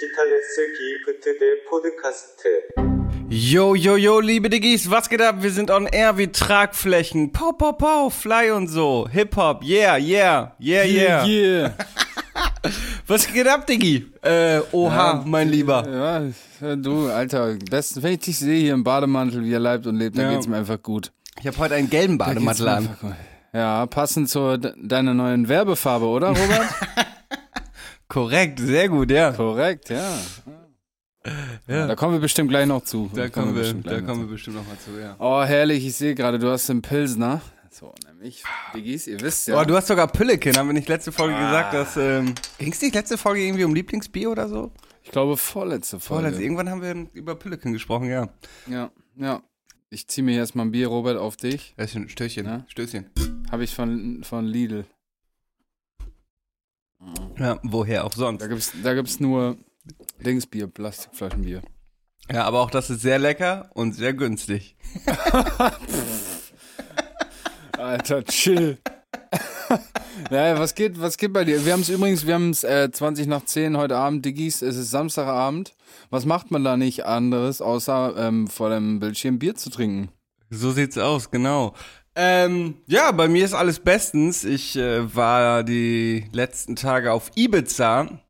Digitales Giebete der Podcast. Yo, yo, yo, liebe Diggis, was geht ab? Wir sind on air wie Tragflächen. Pow, pow, pow, Fly und so. Hip-Hop, yeah, yeah, yeah, yeah. yeah. was geht ab, Diggi? Äh, oha, ja, mein Lieber. Ja, du, Alter, besten, wenn ich dich sehe hier im Bademantel, wie er leibt und lebt, dann ja. geht's mir einfach gut. Ich habe heute einen gelben Bademantel an. Ja, passend zu deiner neuen Werbefarbe, oder, Robert? Korrekt, sehr gut, ja. Korrekt, ja. Ja. Da kommen wir bestimmt gleich noch zu. Da kommen wir, bestimmt da kommen zu. wir bestimmt noch mal zu, ja. Oh, herrlich, ich sehe gerade, du hast den Pilsner. So, nämlich, Diggis, ihr wisst ja. Boah, du hast sogar Püllekin, haben wir nicht letzte Folge Ah. gesagt, dass, ähm, ging's nicht letzte Folge irgendwie um Lieblingsbier oder so? ich glaube, vorletzte Folge. Vorletzte, irgendwann haben wir über Püllekin gesprochen, ja. Ja, ja. Ich ziehe mir erstmal ein Bier, Robert, auf dich. Das ist ein Stößchen, Ja. Stößchen. Habe ich von, von Lidl. Ja, woher auch sonst. Da gibt's, da gibt's nur Dingsbier, Plastikflaschenbier. Ja, aber auch das ist sehr lecker und sehr günstig. Alter, chill. naja, was geht, was geht bei dir? Wir haben es übrigens, wir haben es äh, 20 nach 10 heute Abend, Diggis, es ist Samstagabend. Was macht man da nicht anderes, außer ähm, vor dem Bildschirm Bier zu trinken? So sieht's aus, genau. Ähm, ja, bei mir ist alles bestens. Ich äh, war die letzten Tage auf Ibiza,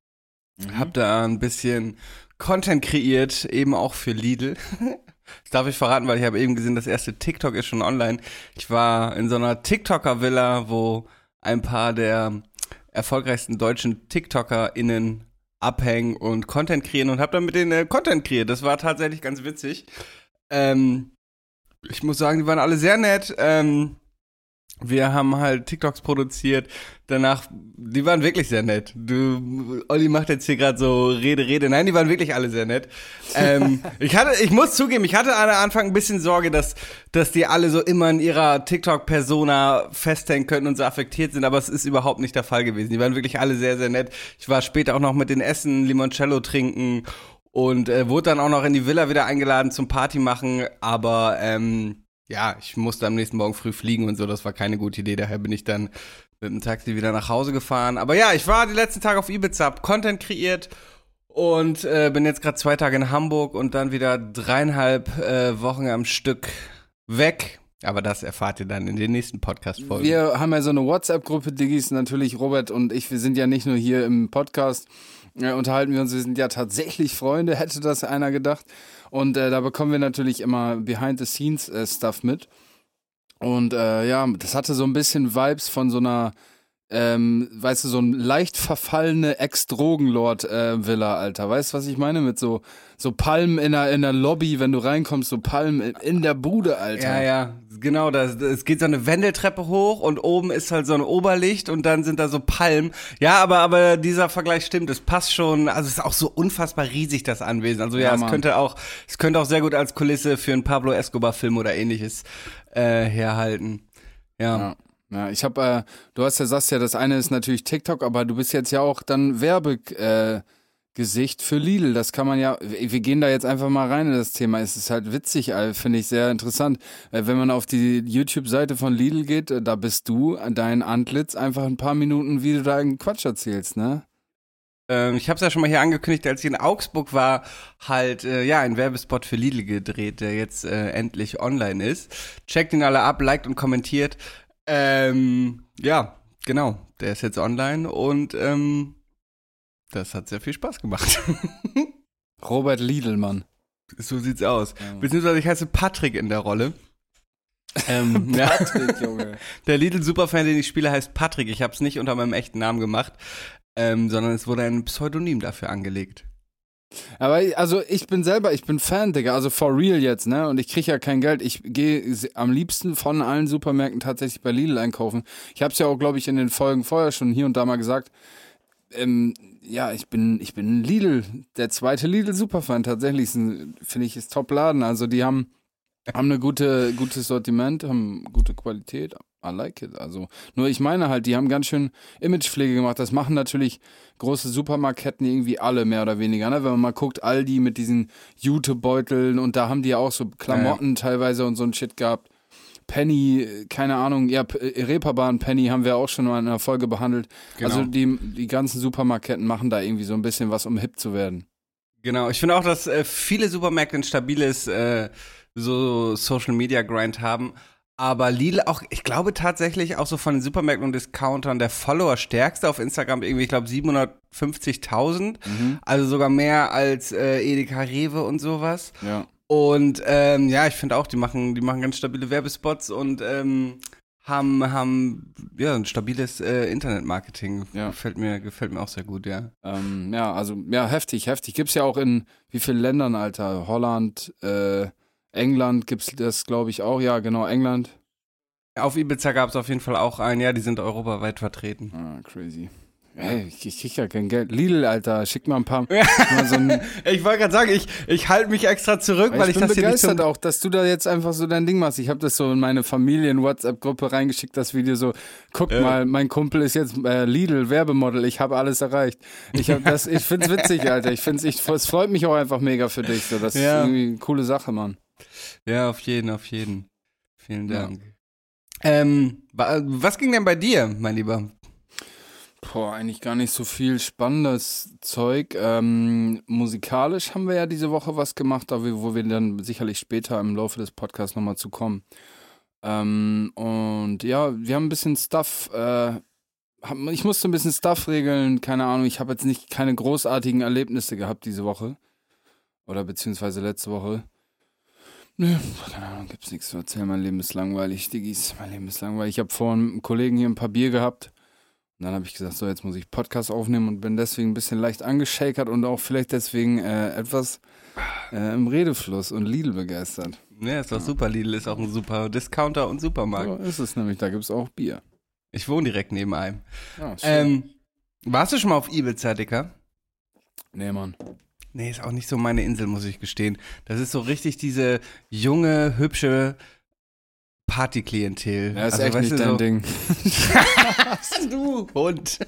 hab da ein bisschen Content kreiert, eben auch für Lidl. Das darf ich verraten, weil ich habe eben gesehen, das erste TikTok ist schon online. Ich war in so einer TikToker-Villa, wo ein paar der erfolgreichsten deutschen TikToker*innen abhängen und Content kreieren und habe dann mit denen äh, Content kreiert. Das war tatsächlich ganz witzig. Ähm, ich muss sagen, die waren alle sehr nett. Ähm, wir haben halt TikToks produziert. Danach, die waren wirklich sehr nett. Du, Olli macht jetzt hier gerade so Rede, Rede. Nein, die waren wirklich alle sehr nett. Ähm, ich hatte, ich muss zugeben, ich hatte am Anfang ein bisschen Sorge, dass, dass die alle so immer in ihrer TikTok-Persona festhängen könnten und so affektiert sind, aber es ist überhaupt nicht der Fall gewesen. Die waren wirklich alle sehr, sehr nett. Ich war später auch noch mit den Essen, Limoncello trinken und äh, wurde dann auch noch in die Villa wieder eingeladen zum Party machen, aber ähm, ja, ich musste am nächsten Morgen früh fliegen und so, das war keine gute Idee, daher bin ich dann mit dem Taxi wieder nach Hause gefahren. Aber ja, ich war die letzten Tage auf Ibiza, hab Content kreiert und äh, bin jetzt gerade zwei Tage in Hamburg und dann wieder dreieinhalb äh, Wochen am Stück weg. Aber das erfahrt ihr dann in den nächsten Podcast-Folgen. Wir haben ja so eine WhatsApp-Gruppe, Diggis, natürlich Robert und ich, wir sind ja nicht nur hier im Podcast, äh, unterhalten wir uns, wir sind ja tatsächlich Freunde, hätte das einer gedacht. Und äh, da bekommen wir natürlich immer Behind-the-Scenes-Stuff mit. Und äh, ja, das hatte so ein bisschen Vibes von so einer, ähm, weißt du, so ein leicht verfallene Ex-Drogenlord-Villa, Alter. Weißt du, was ich meine? Mit so, so Palmen in der, in der Lobby, wenn du reinkommst, so Palmen in, in der Bude, Alter. Ja, ja, genau. Das, es geht so eine Wendeltreppe hoch und oben ist halt so ein Oberlicht und dann sind da so Palmen. Ja, aber, aber dieser Vergleich stimmt. Es passt schon. Also es ist auch so unfassbar riesig, das Anwesen. Also ja, Ja, es Mann. könnte auch, es könnte auch sehr gut als Kulisse für einen Pablo Escobar-Film oder ähnliches äh, herhalten. Ja. Ja. Ja, ich habe, äh, du hast ja sagst ja, das eine ist natürlich TikTok, aber du bist jetzt ja auch dann Werbegesicht äh, für Lidl. Das kann man ja, wir gehen da jetzt einfach mal rein in das Thema. Es ist halt witzig, äh, finde ich sehr interessant. Äh, wenn man auf die YouTube-Seite von Lidl geht, äh, da bist du, dein Antlitz, einfach ein paar Minuten, wie du da einen Quatsch erzählst, ne? Ähm, ich habe es ja schon mal hier angekündigt, als ich in Augsburg war, halt äh, ja ein Werbespot für Lidl gedreht, der jetzt äh, endlich online ist. Checkt ihn alle ab, liked und kommentiert. Ähm, ja, genau, der ist jetzt online und ähm, das hat sehr viel Spaß gemacht. Robert Lidl, so sieht's aus. Ja. Beziehungsweise ich heiße Patrick in der Rolle. ähm, ja, Patrick, Junge. der Lidl-Superfan, den ich spiele, heißt Patrick. Ich habe es nicht unter meinem echten Namen gemacht, ähm, sondern es wurde ein Pseudonym dafür angelegt. Aber also ich bin selber, ich bin Fan, Digga, also for real jetzt, ne? Und ich krieg ja kein Geld. Ich gehe am liebsten von allen Supermärkten tatsächlich bei Lidl einkaufen. Ich habe es ja auch, glaube ich, in den Folgen vorher schon hier und da mal gesagt. Ähm, ja, ich bin, ich bin Lidl, der zweite Lidl-Superfan. Tatsächlich finde ich, ist Top-Laden. Also die haben, haben eine gute, gutes Sortiment, haben gute Qualität. I like it. Also, nur ich meine halt, die haben ganz schön Imagepflege gemacht. Das machen natürlich große Supermarktketten irgendwie alle mehr oder weniger. Ne? Wenn man mal guckt, Aldi mit diesen Jutebeuteln und da haben die ja auch so Klamotten teilweise und so ein Shit gehabt. Penny, keine Ahnung, ja, Reeperbahn Penny haben wir auch schon mal in einer Folge behandelt. Genau. Also die, die ganzen Supermarktketten machen da irgendwie so ein bisschen was, um hip zu werden. Genau, ich finde auch, dass äh, viele Supermärkte ein stabiles äh, so Social Media Grind haben. Aber Lidl auch, ich glaube tatsächlich auch so von den Supermärkten und Discountern der Follower stärkste auf Instagram irgendwie, ich glaube 750.000. Also sogar mehr als äh, Edeka Rewe und sowas. Ja. Und ähm, ja, ich finde auch, die machen, die machen ganz stabile Werbespots und ähm, haben, haben ja ein stabiles äh, Internetmarketing. Ja. Gefällt mir, gefällt mir auch sehr gut, ja. Ähm, ja, also, ja, heftig, heftig. Gibt's ja auch in wie vielen Ländern, Alter? Holland, äh, England gibt's das, glaube ich, auch. Ja, genau, England. Auf Ibiza gab es auf jeden Fall auch einen, ja, die sind europaweit vertreten. Ah, crazy. Ey, ich, ich krieg ja kein Geld. Lidl, Alter, schick mal ein paar. mal so Ich wollte gerade sagen, ich, ich halte mich extra zurück, weil ich ich, bin das hier nicht begeistert zum, auch, dass du da jetzt einfach so dein Ding machst. Ich habe das so in meine Familien-WhatsApp-Gruppe reingeschickt, das Video so, guck Ja. mal, mein Kumpel ist jetzt äh, Lidl-Werbemodel, ich habe alles erreicht. Ich hab das, ich find's witzig, Alter. Ich find's, ich, es freut mich auch einfach mega für dich. So, das Ja. ist irgendwie eine coole Sache, Mann. Ja, auf jeden, auf jeden. Vielen Ja. Dank. Ähm, wa- was ging denn bei dir, mein Lieber? Boah, eigentlich gar nicht so viel spannendes Zeug. Ähm, musikalisch haben wir ja diese Woche was gemacht, wir, wo wir dann sicherlich später im Laufe des Podcasts nochmal zu kommen. Ähm, und ja, wir haben ein bisschen Stuff, äh, ich musste ein bisschen Stuff regeln, keine Ahnung, ich habe jetzt nicht keine großartigen Erlebnisse gehabt diese Woche. Oder beziehungsweise letzte Woche. Nö, keine Ahnung, gibt's nichts zu erzählen. Mein Leben ist langweilig, Diggis. Mein Leben ist langweilig. Ich habe vorhin mit einem Kollegen hier ein paar Bier gehabt. Und dann habe ich gesagt, so, jetzt muss ich Podcast aufnehmen und bin deswegen ein bisschen leicht angeschakert und auch vielleicht deswegen äh, etwas äh, im Redefluss und Lidl begeistert. Ja, ist doch super. Lidl ist auch ein super Discounter und Supermarkt. So ist es nämlich, da gibt's auch Bier. Ich wohne direkt neben einem. Ja, schön. Ähm, warst du schon mal auf Ibiza, Dicker? nee, Mann. Nee, ist auch nicht so meine Insel, muss ich gestehen. Das ist so richtig diese junge, hübsche Partyklientel. Ja, ist Also, echt weißt nicht du, dein so, Ding. Du Hund.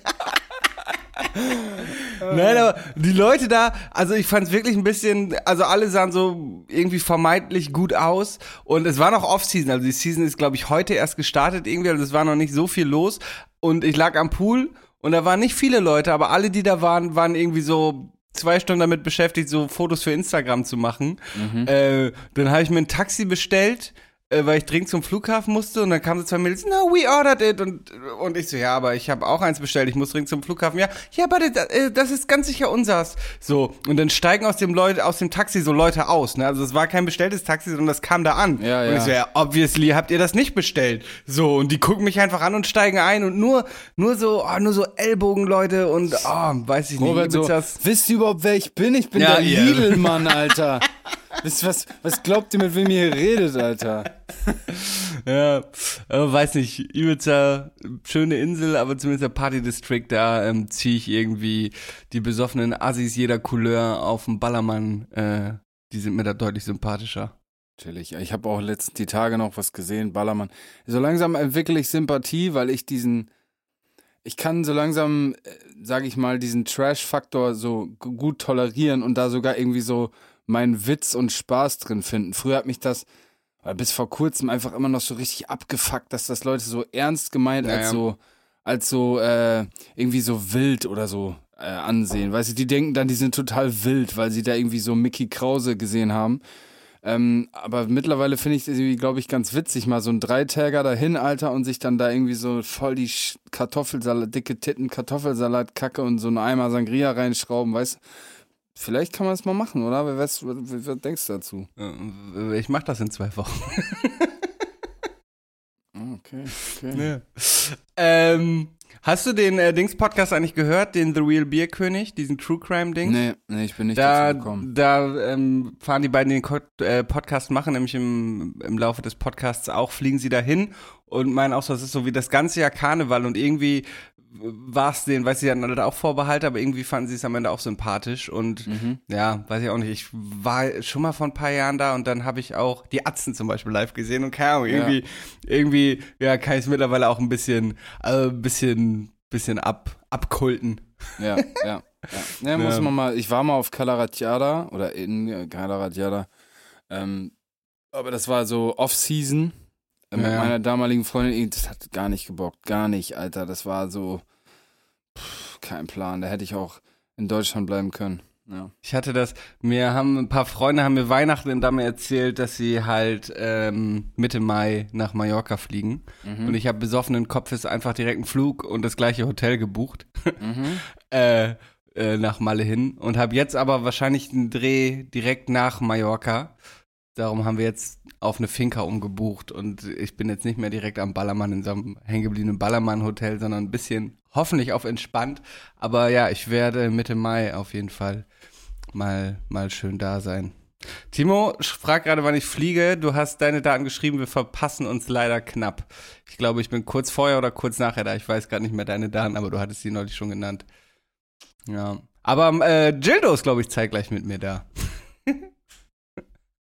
Nein, aber die Leute da, also ich fand es wirklich ein bisschen, also alle sahen so irgendwie vermeintlich gut aus und es war noch Off-Season, also die Season ist glaube ich heute erst gestartet irgendwie, also es war noch nicht so viel los und ich lag am Pool und da waren nicht viele Leute, aber alle, die da waren, waren irgendwie so zwei Stunden damit beschäftigt, so Fotos für Instagram zu machen. Äh, dann habe ich mir ein Taxi bestellt, weil ich dringend zum Flughafen musste und dann kamen so zwei Mädels, no, we ordered it und, und ich so, ja, aber ich habe auch eins bestellt, ich muss dringend zum Flughafen. Ja, ja, aber das, äh, das ist ganz sicher unseres. So, und dann steigen aus dem Leute, aus dem Taxi so Leute aus, ne? Also es war kein bestelltes Taxi, sondern das kam da an. Ja, und ja. ich so, ja, obviously habt ihr das nicht bestellt. So, und die gucken mich einfach an und steigen ein und nur, nur so, oh, nur so Ellbogenleute und, oh, weiß ich nicht, Robert, so, wisst ihr überhaupt, wer ich bin? Ich bin Ja, der ihr- Lidl-Mann, Alter. Ihr, was, was glaubt ihr, mit wem ihr hier redet, Alter? Ja, aber weiß nicht, Ibiza, schöne Insel, aber zumindest der Party-District, da ähm, ziehe ich irgendwie die besoffenen Assis jeder Couleur auf den Ballermann, äh, die sind mir da deutlich sympathischer. Natürlich. Ich habe auch letzten die Tage noch was gesehen, Ballermann. So langsam entwickle ich Sympathie, weil ich diesen, ich kann so langsam, sage ich mal, diesen Trash-Faktor so gut tolerieren und da sogar irgendwie so meinen Witz und Spaß drin finden. Früher hat mich das bis vor kurzem einfach immer noch so richtig abgefuckt, dass das Leute so ernst gemeint Ja, als so, als so äh, irgendwie so wild oder so äh, ansehen. Weißt du, die denken dann, die sind total wild, weil sie da irgendwie so Mickey Krause gesehen haben. Ähm, aber mittlerweile finde ich das irgendwie, glaube ich, ganz witzig, mal so ein Dreitäger dahin, Alter, und sich dann da irgendwie so voll die Kartoffelsalat, dicke Titten, Kartoffelsalat, Kacke und so einen Eimer Sangria reinschrauben, weißt Vielleicht kann man es mal machen, oder? Was, was, was denkst du dazu? Äh, Ich mach das in zwei Wochen. Okay, okay. Ähm, hast du den äh, Dings-Podcast eigentlich gehört, den The Real Beer König, diesen True Crime-Ding? Nee, nee, ich bin nicht Da, dazu gekommen. da ähm, fahren die beiden den Ko äh, Podcast machen, nämlich im, im Laufe des Podcasts auch, fliegen sie dahin und meinen auch so, das ist so wie das ganze Jahr Karneval und irgendwie war es denen, weiß sie hatten alle auch Vorbehalte, aber irgendwie fanden sie es am Ende auch sympathisch und Mhm. ja, weiß ich auch nicht, ich war schon mal vor ein paar Jahren da und dann habe ich auch die Atzen zum Beispiel live gesehen und keine Ahnung, Ja. irgendwie, irgendwie, ja, kann ich es mittlerweile auch ein bisschen, äh, bisschen, bisschen ab, abkulten. Ja, ja, ja. ja muss man mal, ich war mal auf Calaratiada oder in Calaratiada. Ähm, aber das war so Off-Season äh, mit Ja. meiner damaligen Freundin. Das hat gar nicht gebockt, gar nicht, Alter. Das war so pff, kein Plan. Da hätte ich auch in Deutschland bleiben können. Ja. Ich hatte das, mir haben ein paar Freunde haben mir Weihnachten in Damme erzählt, dass sie halt ähm, Mitte Mai nach Mallorca fliegen. Und ich habe besoffenen Kopfes einfach direkt einen Flug und das gleiche Hotel gebucht. äh, äh, nach Malle hin. Und habe jetzt aber wahrscheinlich einen Dreh direkt nach Mallorca. Darum haben wir jetzt auf eine Finca umgebucht und ich bin jetzt nicht mehr direkt am Ballermann in so einem hängengebliebenen Ballermann-Hotel, sondern ein bisschen hoffentlich auf entspannt. Aber ja, ich werde Mitte Mai auf jeden Fall mal, mal schön da sein. Timo, frag gerade, wann ich fliege. Du hast deine Daten geschrieben, wir verpassen uns leider knapp. Ich glaube, ich bin kurz vorher oder kurz nachher da. Ich weiß gerade nicht mehr deine Daten, aber du hattest sie neulich schon genannt. Ja. Aber äh, Jildo ist, glaube ich, zeitgleich mit mir da.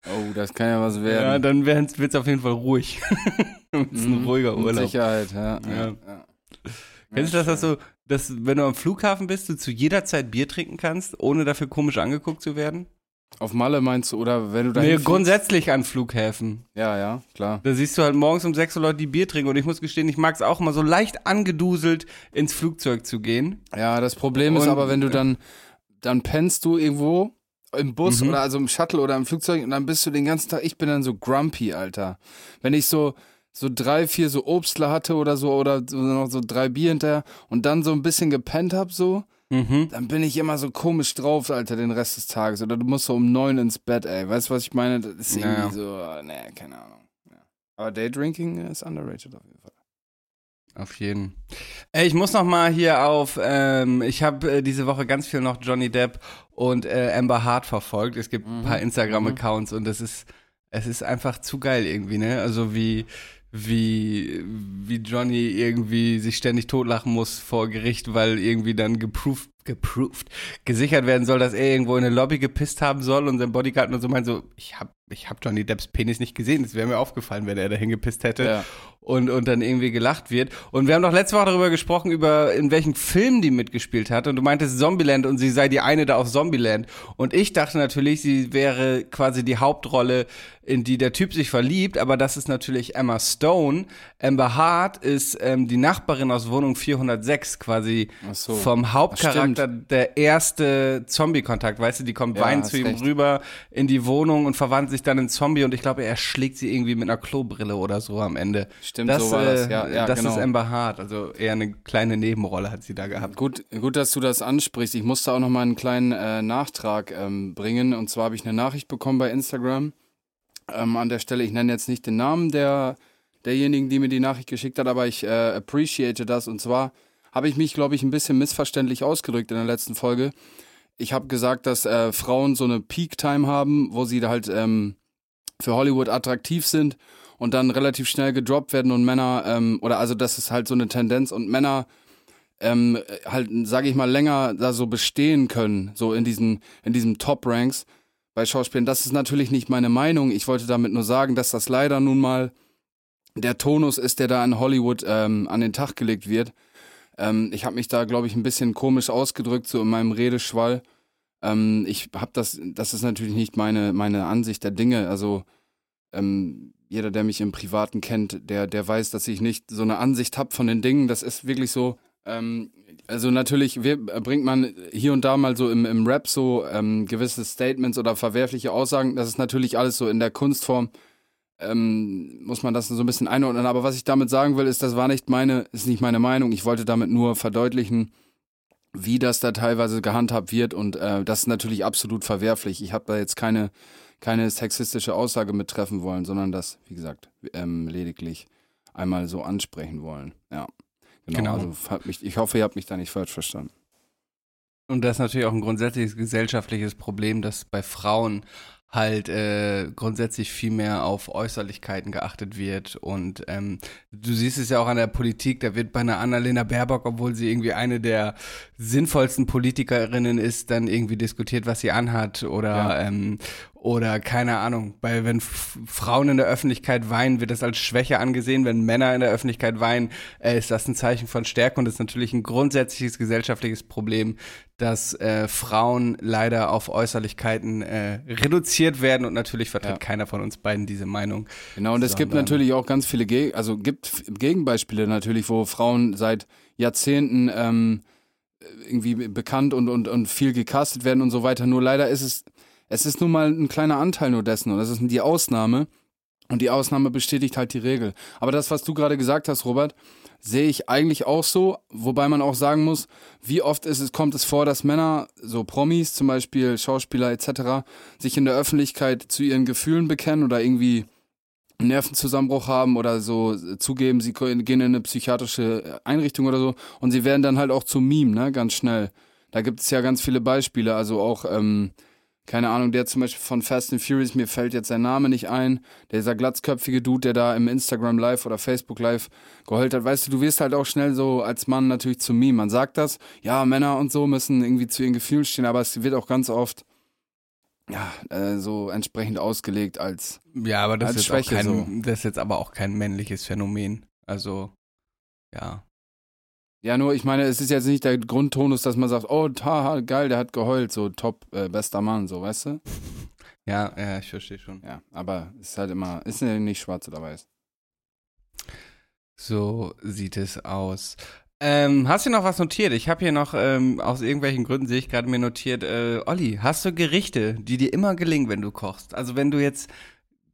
Oh, das kann ja was Ja, werden. dann wird es auf jeden Fall ruhig. ein bisschen Mhm, ruhiger Mit Urlaub. Sicherheit, ja. Ja. ja. ja. Kennst du das, dass du, dass, wenn du am Flughafen bist, du zu jeder Zeit Bier trinken kannst, ohne dafür komisch angeguckt zu werden? Auf Malle meinst du, oder wenn du da Nee, grundsätzlich an Flughäfen. Ja, ja, klar. Da siehst du halt morgens um sechs Uhr Leute, die Bier trinken. Und ich muss gestehen, ich mag es auch immer so leicht angeduselt ins Flugzeug zu gehen. Ja, das Problem ist Und- aber, wenn du dann, dann pennst du irgendwo im Bus Mhm. oder also im Shuttle oder im Flugzeug und dann bist du den ganzen Tag, ich bin dann so grumpy, Alter. Wenn ich so, so drei, vier so Obstler hatte oder so oder so noch so drei Bier hinterher und dann so ein bisschen gepennt hab so, Mhm. dann bin ich immer so komisch drauf, Alter, den Rest des Tages. Oder du musst so um neun ins Bett, ey. Weißt du, was ich meine? Das ist irgendwie Ja. so, nee, keine Ahnung. Ja. Aber Daydrinking ist underrated auf jeden Fall. Auf jeden. Ey, ich muss noch mal hier auf, ähm, ich habe äh, diese Woche ganz viel noch Johnny Depp und äh, Amber Hart verfolgt. Es gibt ein paar Instagram-Accounts und es ist, es ist einfach zu geil irgendwie, ne? Also wie, wie, wie Johnny irgendwie sich ständig totlachen muss vor Gericht, weil irgendwie dann geproved, geproved, gesichert werden soll, dass er irgendwo in eine Lobby gepisst haben soll und sein Bodyguard nur so meint so, ich hab, ich hab Johnny Depps Penis nicht gesehen, das wäre mir aufgefallen, wenn er dahin gepisst hätte Ja. und, und dann irgendwie gelacht wird. Und wir haben doch letzte Woche darüber gesprochen, über in welchen Film die mitgespielt hat. Und du meintest Zombieland und sie sei die eine da auf Zombieland. Und ich dachte natürlich, sie wäre quasi die Hauptrolle, in die der Typ sich verliebt. Aber das ist natürlich Emma Stone. Amber Hart ist ähm, die Nachbarin aus Wohnung 406, quasi so. vom Hauptcharakter der erste Zombie-Kontakt. Weißt du, die kommt Ja, weinend zu ihm recht. rüber in die Wohnung und verwandelt sich dann in Zombie. Und ich glaube, er schlägt sie irgendwie mit einer Klobrille oder so am Ende. Stimmt, Das, so war das. äh, Ja, ja, das genau. ist Amber Hart, also eher eine kleine Nebenrolle hat sie da gehabt. Gut, gut, dass du das ansprichst. Ich musste auch noch mal einen kleinen äh, Nachtrag ähm, bringen. Und zwar habe ich eine Nachricht bekommen bei Instagram. Ähm, an der Stelle, ich nenne jetzt nicht den Namen der, derjenigen, die mir die Nachricht geschickt hat, aber ich äh, appreciate das. Und zwar habe ich mich, glaube ich, ein bisschen missverständlich ausgedrückt in der letzten Folge. Ich habe gesagt, dass äh, Frauen so eine Peak-Time haben, wo sie halt ähm, für Hollywood attraktiv sind und dann relativ schnell gedroppt werden und Männer, ähm, oder also das ist halt so eine Tendenz und Männer ähm, halt, sage ich mal, länger da so bestehen können, so in diesen, in diesem Top-Ranks bei Schauspielern. Das ist natürlich nicht meine Meinung. Ich wollte damit nur sagen, dass das leider nun mal der Tonus ist, der da in Hollywood ähm, an den Tag gelegt wird. Ähm, ich habe mich da, glaube ich, ein bisschen komisch ausgedrückt, so in meinem Redeschwall. Ähm, ich habe das, das ist natürlich nicht meine, meine Ansicht der Dinge. Also ähm, jeder, der mich im Privaten kennt, der, der weiß, dass ich nicht so eine Ansicht habe von den Dingen. Das ist wirklich so. Ähm, also natürlich wir, bringt man hier und da mal so im, im Rap so ähm, gewisse Statements oder verwerfliche Aussagen. Das ist natürlich alles so in der Kunstform. Ähm, muss man das so ein bisschen einordnen. Aber was ich damit sagen will, ist, das war nicht meine, ist nicht meine Meinung. Ich wollte damit nur verdeutlichen, wie das da teilweise gehandhabt wird und äh, das ist natürlich absolut verwerflich. Ich habe da jetzt keine, keine sexistische Aussage mit treffen wollen, sondern das, wie gesagt, ähm, lediglich einmal so ansprechen wollen. Ja. Genau. Genau. Also, mich, ich hoffe, ihr habt mich da nicht falsch verstanden. Und das ist natürlich auch ein grundsätzliches gesellschaftliches Problem, dass bei Frauen halt äh, grundsätzlich viel mehr auf Äußerlichkeiten geachtet wird. Und ähm, du siehst es ja auch an der Politik, da wird bei einer Annalena Baerbock, obwohl sie irgendwie eine der sinnvollsten Politikerinnen ist, dann irgendwie diskutiert, was sie anhat oder Ja. ähm, oder keine Ahnung, weil wenn Frauen in der Öffentlichkeit weinen, wird das als Schwäche angesehen. Wenn Männer in der Öffentlichkeit weinen, äh, ist das ein Zeichen von Stärke und ist natürlich ein grundsätzliches gesellschaftliches Problem, dass äh, Frauen leider auf Äußerlichkeiten äh, reduziert werden und natürlich vertritt Ja. keiner von uns beiden diese Meinung. Genau, und es gibt natürlich auch ganz viele, Ge also gibt Gegenbeispiele natürlich, wo Frauen seit Jahrzehnten ähm, irgendwie bekannt und, und, und viel gecastet werden und so weiter. Nur leider ist es, es ist nun mal ein kleiner Anteil nur dessen und das ist die Ausnahme. Und die Ausnahme bestätigt halt die Regel. Aber das, was du gerade gesagt hast, Robert, sehe ich eigentlich auch so, wobei man auch sagen muss, wie oft ist es, kommt es vor, dass Männer, so Promis, zum Beispiel Schauspieler etc., sich in der Öffentlichkeit zu ihren Gefühlen bekennen oder irgendwie einen Nervenzusammenbruch haben oder so zugeben, sie gehen in eine psychiatrische Einrichtung oder so und sie werden dann halt auch zum Meme, ne, ganz schnell. Da gibt es ja ganz viele Beispiele, also auch ähm, keine Ahnung, der zum Beispiel von Fast and Furious, mir fällt jetzt sein Name nicht ein, dieser glatzköpfige Dude, der da im Instagram Live oder Facebook Live geheult hat, weißt du, du wirst halt auch schnell so als Mann natürlich zum Meme. Man sagt das, ja, Männer und so müssen irgendwie zu ihren Gefühlen stehen, aber es wird auch ganz oft ja, äh, so entsprechend ausgelegt als Ja, aber das, ist, Schwäche kein, so. das ist jetzt aber auch kein männliches Phänomen. Also, ja. Ja, nur ich meine, es ist jetzt nicht der Grundtonus, dass man sagt, oh, haha, geil, der hat geheult, so top, äh, bester Mann, so, weißt du? Ja, ja, ich verstehe schon. Ja, aber es ist halt immer, ist ja nicht schwarz oder weiß. So sieht es aus. Ähm, hast du noch was notiert? Ich habe hier noch, ähm, aus irgendwelchen Gründen sehe ich gerade mir notiert, äh, Olli, hast du Gerichte, die dir immer gelingen, wenn du kochst? Also wenn du jetzt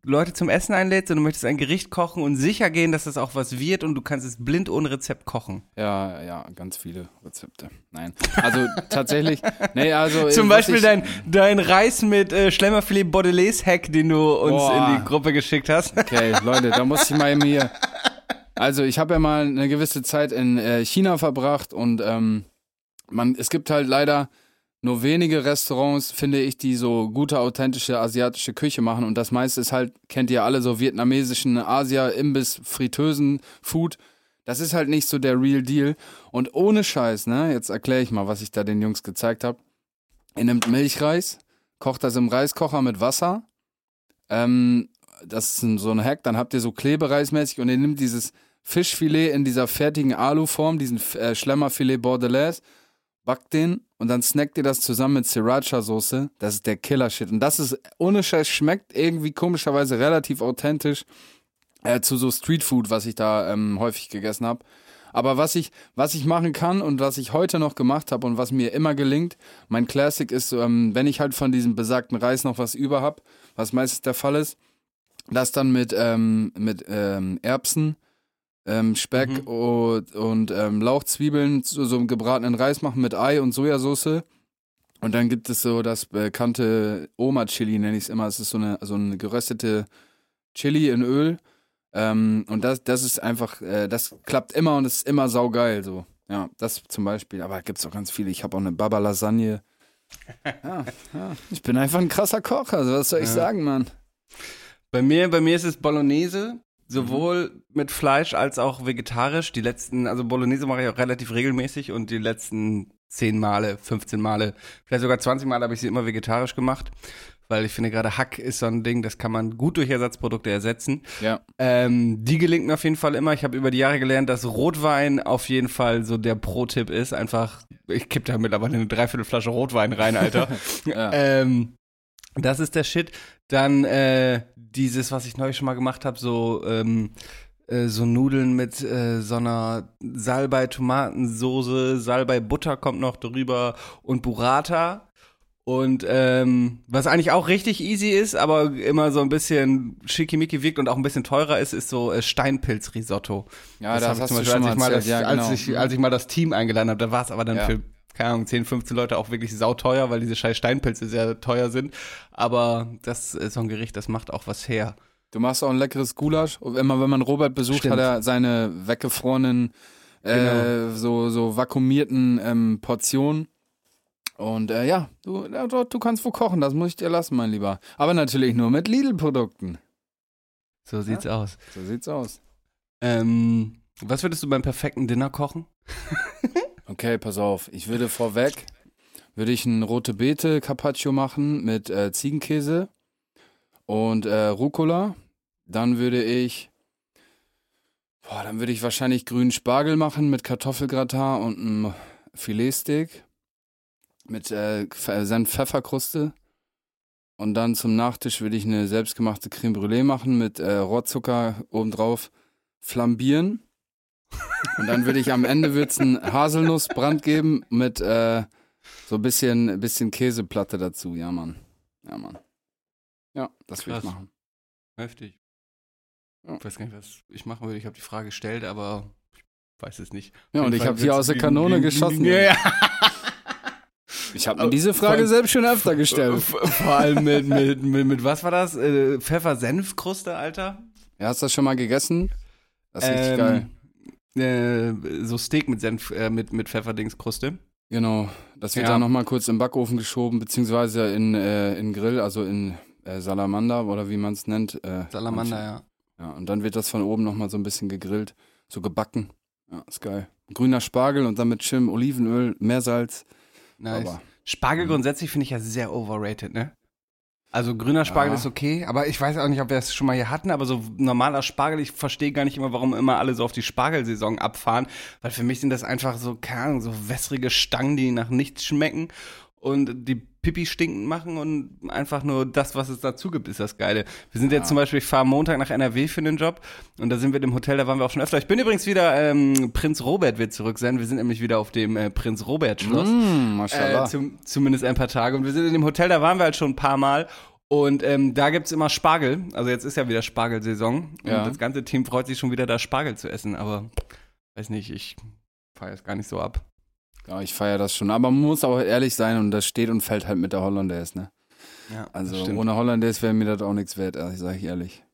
Leute zum Essen einlädst und du möchtest ein Gericht kochen und sicher gehen, dass das auch was wird und du kannst es blind ohne Rezept kochen. Ja, ja, ganz viele Rezepte. Nein. Also tatsächlich, nee, also. Zum was Beispiel ich, dein, dein Reis mit äh, Schlemmerfilet Bordelaise-Hack, den du uns Boah. in die Gruppe geschickt hast. Okay, Leute, da muss ich mal eben hier. Also, ich habe ja mal eine gewisse Zeit in äh, China verbracht und ähm, man, es gibt halt leider nur wenige Restaurants, finde ich, die so gute, authentische asiatische Küche machen. Und das meiste ist halt, kennt ihr alle, so vietnamesischen Asia, Imbiss, Fritteusen, Food. Das ist halt nicht so der Real Deal. Und ohne Scheiß, ne, jetzt erkläre ich mal, was ich da den Jungs gezeigt habe. Ihr nehmt Milchreis, kocht das im Reiskocher mit Wasser. Ähm, das ist so ein Hack. Dann habt ihr so Klebereismäßig und ihr nehmt dieses Fischfilet in dieser fertigen Aluform, diesen äh, Schlemmerfilet Bordelaise, backt den und dann snackt ihr das zusammen mit Sriracha-Soße. Das ist der Killer-Shit. Und das ist, ohne Scheiß, schmeckt irgendwie komischerweise relativ authentisch äh, zu so Streetfood, was ich da ähm, häufig gegessen habe. Aber was ich, was ich machen kann und was ich heute noch gemacht habe und was mir immer gelingt, mein Classic ist, ähm, wenn ich halt von diesem besagten Reis noch was über habe, was meistens der Fall ist, das dann mit, ähm, mit ähm, Erbsen, ähm, Speck Mhm. und, und ähm, Lauchzwiebeln zu so einem gebratenen Reis machen mit Ei und Sojasauce. Und dann gibt es so das bekannte Oma-Chili, nenne ich es immer. Es ist so eine, so eine geröstete Chili in Öl. Ähm, und das, das ist einfach, äh, das klappt immer und ist immer saugeil. So. Ja, das zum Beispiel. Aber gibt es auch ganz viele. Ich habe auch eine Baba-Lasagne. Ja, ja, ich bin einfach ein krasser Koch. Also, was soll ich Ja. sagen, Mann? Bei mir, bei mir ist es Bolognese, sowohl Mhm. mit Fleisch als auch vegetarisch. Die letzten, also Bolognese mache ich auch relativ regelmäßig und die letzten 10 Male, 15 Male, vielleicht sogar 20 Male habe ich sie immer vegetarisch gemacht. Weil ich finde, gerade Hack ist so ein Ding, das kann man gut durch Ersatzprodukte ersetzen. Ja. Ähm, die gelingt mir auf jeden Fall immer. Ich habe über die Jahre gelernt, dass Rotwein auf jeden Fall so der Pro-Tipp ist. Einfach, ich kipp da mittlerweile eine Dreiviertelflasche Rotwein rein, Alter. Ja. ähm, das ist der Shit. Dann äh, dieses, was ich neulich schon mal gemacht habe, so ähm, äh, so Nudeln mit äh, so einer Salbei-Tomatensoße, Salbei-Butter kommt noch drüber und Burrata. Und ähm, was eigentlich auch richtig easy ist, aber immer so ein bisschen schickimicki wirkt und auch ein bisschen teurer ist, ist so äh, Steinpilz-Risotto. Ja, das, hab ich zum du Beispiel, als ich mal das, ja, genau. als, ich, als ich mal das Team eingeladen habe, da war es aber dann Ja. für, keine Ahnung, 10, 15 Leute auch wirklich sauteuer, weil diese scheiß Steinpilze sehr teuer sind. Aber das ist so ein Gericht, das macht auch was her. Du machst auch ein leckeres Gulasch. Immer wenn man Robert besucht, Stimmt. hat er seine weggefrorenen, äh, Genau. so, so vakuumierten ähm, Portionen. Und äh, ja, du, ja, du, kannst wo kochen, das muss ich dir lassen, mein Lieber. Aber natürlich nur mit Lidl-Produkten. So sieht's aus. So sieht's aus. Ähm, was würdest du beim perfekten Dinner kochen? Okay, pass auf. Ich würde vorweg, würde ich ein rote Beete Carpaccio machen mit äh, Ziegenkäse und äh, Rucola. Dann würde ich, boah, dann würde ich wahrscheinlich grünen Spargel machen mit Kartoffelgratin und einem Filetsteak mit äh, Pf- Senf-Pfefferkruste. Und dann zum Nachtisch würde ich eine selbstgemachte Creme Brûlée machen mit äh, Rohrzucker obendrauf flambieren. Und dann würde ich am Ende wird's ein Haselnussbrand geben mit äh, so ein bisschen, bisschen Käseplatte dazu. Ja, Mann. Ja, Mann. Ja, das will ich machen. Heftig. Ja. Ich weiß gar nicht, was ich machen würde. Ich habe die Frage gestellt, aber ich weiß es nicht. Ja, und ich habe hier wird's aus der Kanone wie- geschossen. Ja, ja. Ich habe mir diese Frage selbst schon öfter gestellt. Vor allem mit, mit, mit, mit was war das? Äh, Pfeffer-Senf-Kruste, Alter? Ja, hast du das schon mal gegessen? Das ist richtig Ähm, geil. Äh, so Steak mit Senf, äh, mit, mit Pfefferdingskruste. Genau. Das wird Ja. dann nochmal kurz im Backofen geschoben, beziehungsweise in, äh, in Grill, also in äh, Salamander oder wie man es nennt. Äh, Salamander, ja. Ja, und dann wird das von oben nochmal so ein bisschen gegrillt, so gebacken. Ja, ist geil. Grüner Spargel und dann mit schönem Olivenöl, Meersalz. Nice. Aber Spargel grundsätzlich finde ich ja sehr overrated, ne? Also grüner Spargel Ja. ist okay, aber ich weiß auch nicht, ob wir es schon mal hier hatten, aber so normaler Spargel, ich verstehe gar nicht immer, warum immer alle so auf die Spargelsaison abfahren, weil für mich sind das einfach so, keine Ahnung, so wässrige Stangen, die nach nichts schmecken und die Pipi stinkend machen und einfach nur das, was es dazu gibt, ist das Geile. Wir sind Ja. jetzt zum Beispiel, ich fahre Montag nach NRW für den Job und da sind wir im Hotel, da waren wir auch schon öfter. Ich bin übrigens wieder, ähm, Prinz Robert wird zurück sein, wir sind nämlich wieder auf dem äh, Prinz Robert Schloss. Mmh, Äh, zum, zumindest ein paar Tage. Und wir sind in dem Hotel, da waren wir halt schon ein paar Mal. Und ähm, da gibt's immer Spargel. Also jetzt ist ja wieder Spargelsaison. Ja. Und das ganze Team freut sich schon wieder, da Spargel zu essen. Aber weiß nicht, ich feiere es gar nicht so ab. Ja, ich feiere das schon. Aber man muss auch ehrlich sein und das steht und fällt halt mit der Hollandaise, ne? Ja, Also ohne Hollandaise wäre mir das auch nichts wert, also, sag ich ehrlich.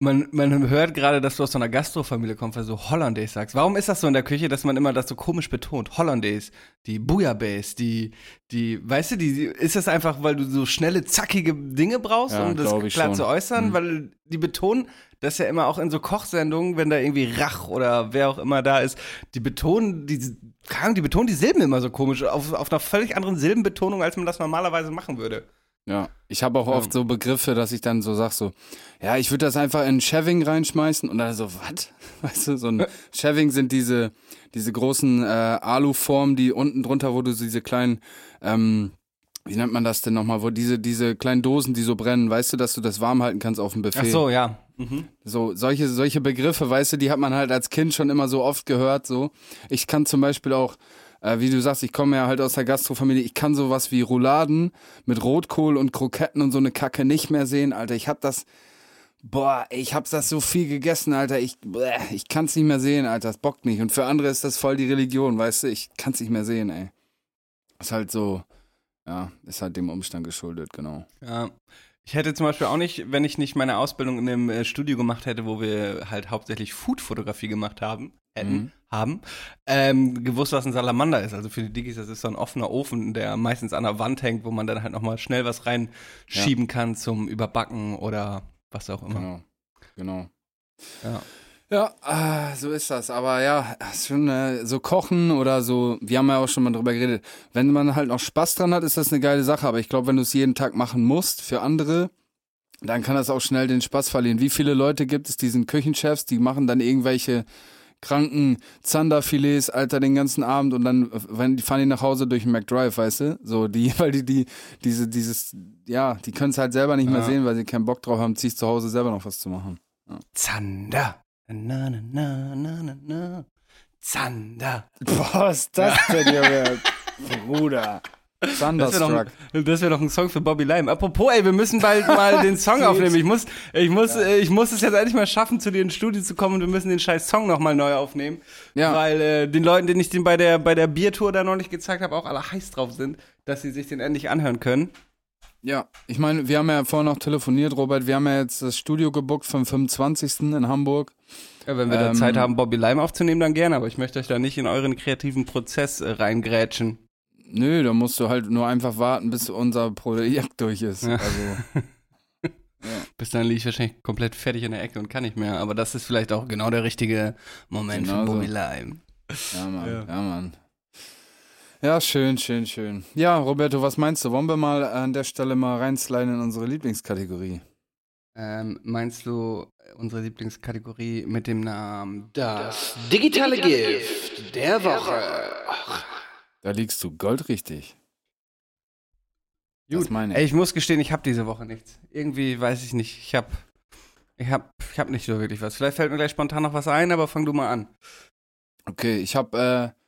Man, man hört gerade, dass du aus so einer Gastrofamilie kommst, weil du Hollandaise sagst. Warum ist das so in der Küche, dass man immer das so komisch betont? Hollandaise, die Bouillabaisse, die, die, weißt du, die, ist das einfach, weil du so schnelle, zackige Dinge brauchst, Ja, um das klar schon. zu äußern? Mhm. Weil die betonen das ja immer auch in so Kochsendungen, wenn da irgendwie Rach oder wer auch immer da ist, die betonen, die, die betonen die Silben immer so komisch, auf, auf einer völlig anderen Silbenbetonung, als man das normalerweise machen würde. Ja, ich habe auch Ja. oft so Begriffe, dass ich dann so sag so, ja, ich würde das einfach in Shaving reinschmeißen und dann so, was? Weißt du, so ein Shaving sind diese diese großen äh, Aluformen, die unten drunter, wo du diese kleinen ähm, wie nennt man das denn nochmal, wo diese diese kleinen Dosen, die so brennen, weißt du, dass du das warm halten kannst auf dem Buffet. Ach so, ja. Mhm. So, solche, solche Begriffe, weißt du, die hat man halt als Kind schon immer so oft gehört, so. Ich kann zum Beispiel auch, äh, wie du sagst, ich komme ja halt aus der Gastrofamilie, ich kann sowas wie Rouladen mit Rotkohl und Kroketten und so eine Kacke nicht mehr sehen, Alter. Ich hab das, boah, ich hab das so viel gegessen, Alter. Ich, ich kann's nicht mehr sehen, Alter. Das bockt nicht. Und für andere ist das voll die Religion, weißt du, ich kann's nicht mehr sehen, ey. Ist halt so, ja, ist halt dem Umstand geschuldet, genau. Ja. Ich hätte zum Beispiel auch nicht, wenn ich nicht meine Ausbildung in dem äh, Studio gemacht hätte, wo wir halt hauptsächlich Food-Fotografie gemacht haben, hätten, Mhm. Haben, ähm, gewusst, was ein Salamander ist. Also für die Diggis, das ist so ein offener Ofen, der meistens an der Wand hängt, wo man dann halt nochmal schnell was reinschieben kann zum Überbacken oder was auch immer. Genau. Genau. Ja. Ja, ah, so ist das. Aber ja, ist schon äh, so kochen oder so, wir haben ja auch schon mal drüber geredet. Wenn man halt noch Spaß dran hat, ist das eine geile Sache. Aber ich glaube, wenn du es jeden Tag machen musst für andere, dann kann das auch schnell den Spaß verlieren. Wie viele Leute gibt es, diesen Küchenchefs, die machen dann irgendwelche kranken Zanderfilets, Alter, den ganzen Abend und dann wenn die fahren die nach Hause durch den McDrive, weißt du? So, die, weil die, die, diese, dieses, ja, die können es halt selber nicht mehr Ja. sehen, weil sie keinen Bock drauf haben, sich zu Hause selber noch was zu machen. Zander. Na, na, na, na, na, na. Zander. Boah, was ist das denn, Junge? Bruder. Das wäre Thunderstruck. doch, das wär ein Song für Bobby Lime. Apropos, ey, wir müssen bald mal den Song aufnehmen. Ich muss, ich muss, äh, ich muss es jetzt endlich mal schaffen, zu dir ins Studio zu kommen und wir müssen den scheiß Song nochmal neu aufnehmen. Ja. Weil äh, den Leuten, denen ich den bei der, bei der Biertour da noch nicht gezeigt habe, auch alle heiß drauf sind, dass sie sich den endlich anhören können. Ja, ich meine, wir haben ja vorhin noch telefoniert, Robert. Wir haben ja jetzt das Studio gebuckt vom 25. in Hamburg. Ja, wenn wir da Ähm, Zeit haben, Bobby Lime aufzunehmen, dann gerne. Aber ich möchte euch da nicht in euren kreativen Prozess äh, reingrätschen. Nö, da musst du halt nur einfach warten, bis unser Projekt durch ist. Ja. Also, Bis dann liege ich wahrscheinlich komplett fertig in der Ecke und kann nicht mehr. Aber das ist vielleicht auch genau der richtige Moment Genau für so. Bobby Lime. ja, Mann. Ja. Ja. Mann. Ja, schön, schön, schön. Ja, Roberto, was meinst du? Wollen wir mal an der Stelle mal reinsliden in unsere Lieblingskategorie? Ähm, meinst du unsere Lieblingskategorie mit dem Namen Das digitale Gift der Woche? Da liegst du goldrichtig. Das Gut. meine Ey, ich. ich muss gestehen, ich habe diese Woche nichts. Irgendwie weiß ich nicht. Ich habe Ich hab, ich hab nicht so wirklich was. Vielleicht fällt mir gleich spontan noch was ein, aber fang du mal an. Okay, ich habe äh,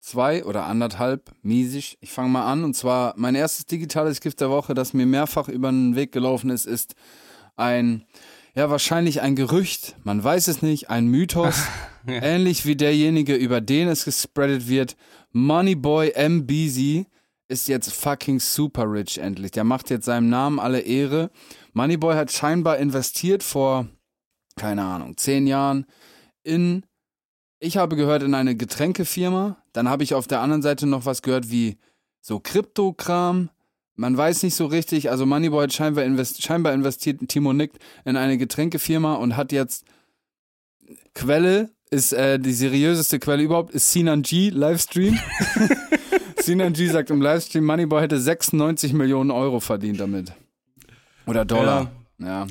zwei oder anderthalb, miesig. Ich fange mal an. Und zwar mein erstes digitales Gift der Woche, das mir mehrfach über den Weg gelaufen ist, ist ein, ja, wahrscheinlich ein Gerücht. Man weiß es nicht, ein Mythos. Ja. Ähnlich wie derjenige, über den es gespreadet wird. Moneyboy M. Beasy ist jetzt fucking super rich endlich. Der macht jetzt seinem Namen alle Ehre. Moneyboy hat scheinbar investiert vor, keine Ahnung, zehn Jahren in, ich habe gehört, in eine Getränkefirma. Dann habe ich auf der anderen Seite noch was gehört wie so Kryptokram. Man weiß nicht so richtig, also Moneyboy hat scheinbar, invest, scheinbar investiert, Timo nickt, in eine Getränkefirma und hat jetzt Quelle, ist äh, die seriöseste Quelle überhaupt, ist Sinan G Livestream. Sinan G sagt im Livestream, Moneyboy hätte 96 Millionen Euro verdient damit. Oder Dollar. Ja.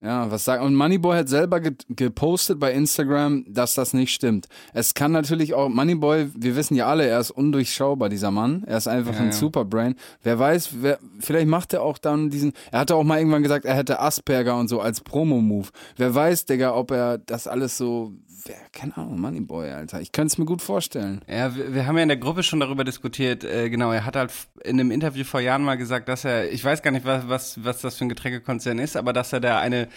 Ja, was sagt. Und Moneyboy hat selber ge gepostet bei Instagram, dass das nicht stimmt. Es kann natürlich auch, Moneyboy, wir wissen ja alle, er ist undurchschaubar, dieser Mann. Er ist einfach Ja, ein ja. Superbrain. Wer weiß, wer, vielleicht macht er auch dann diesen. Er hatte auch mal irgendwann gesagt, er hätte Asperger und so als Promo-Move. Wer weiß, Digga, ob er das alles so. Keine Ahnung, Moneyboy, Alter. Ich könnte es mir gut vorstellen. Ja, wir, wir haben ja in der Gruppe schon darüber diskutiert. Äh, genau, er hat halt in einem Interview vor Jahren mal gesagt, dass er, ich weiß gar nicht, was, was, was das für ein Getränkekonzern ist, aber dass er da eine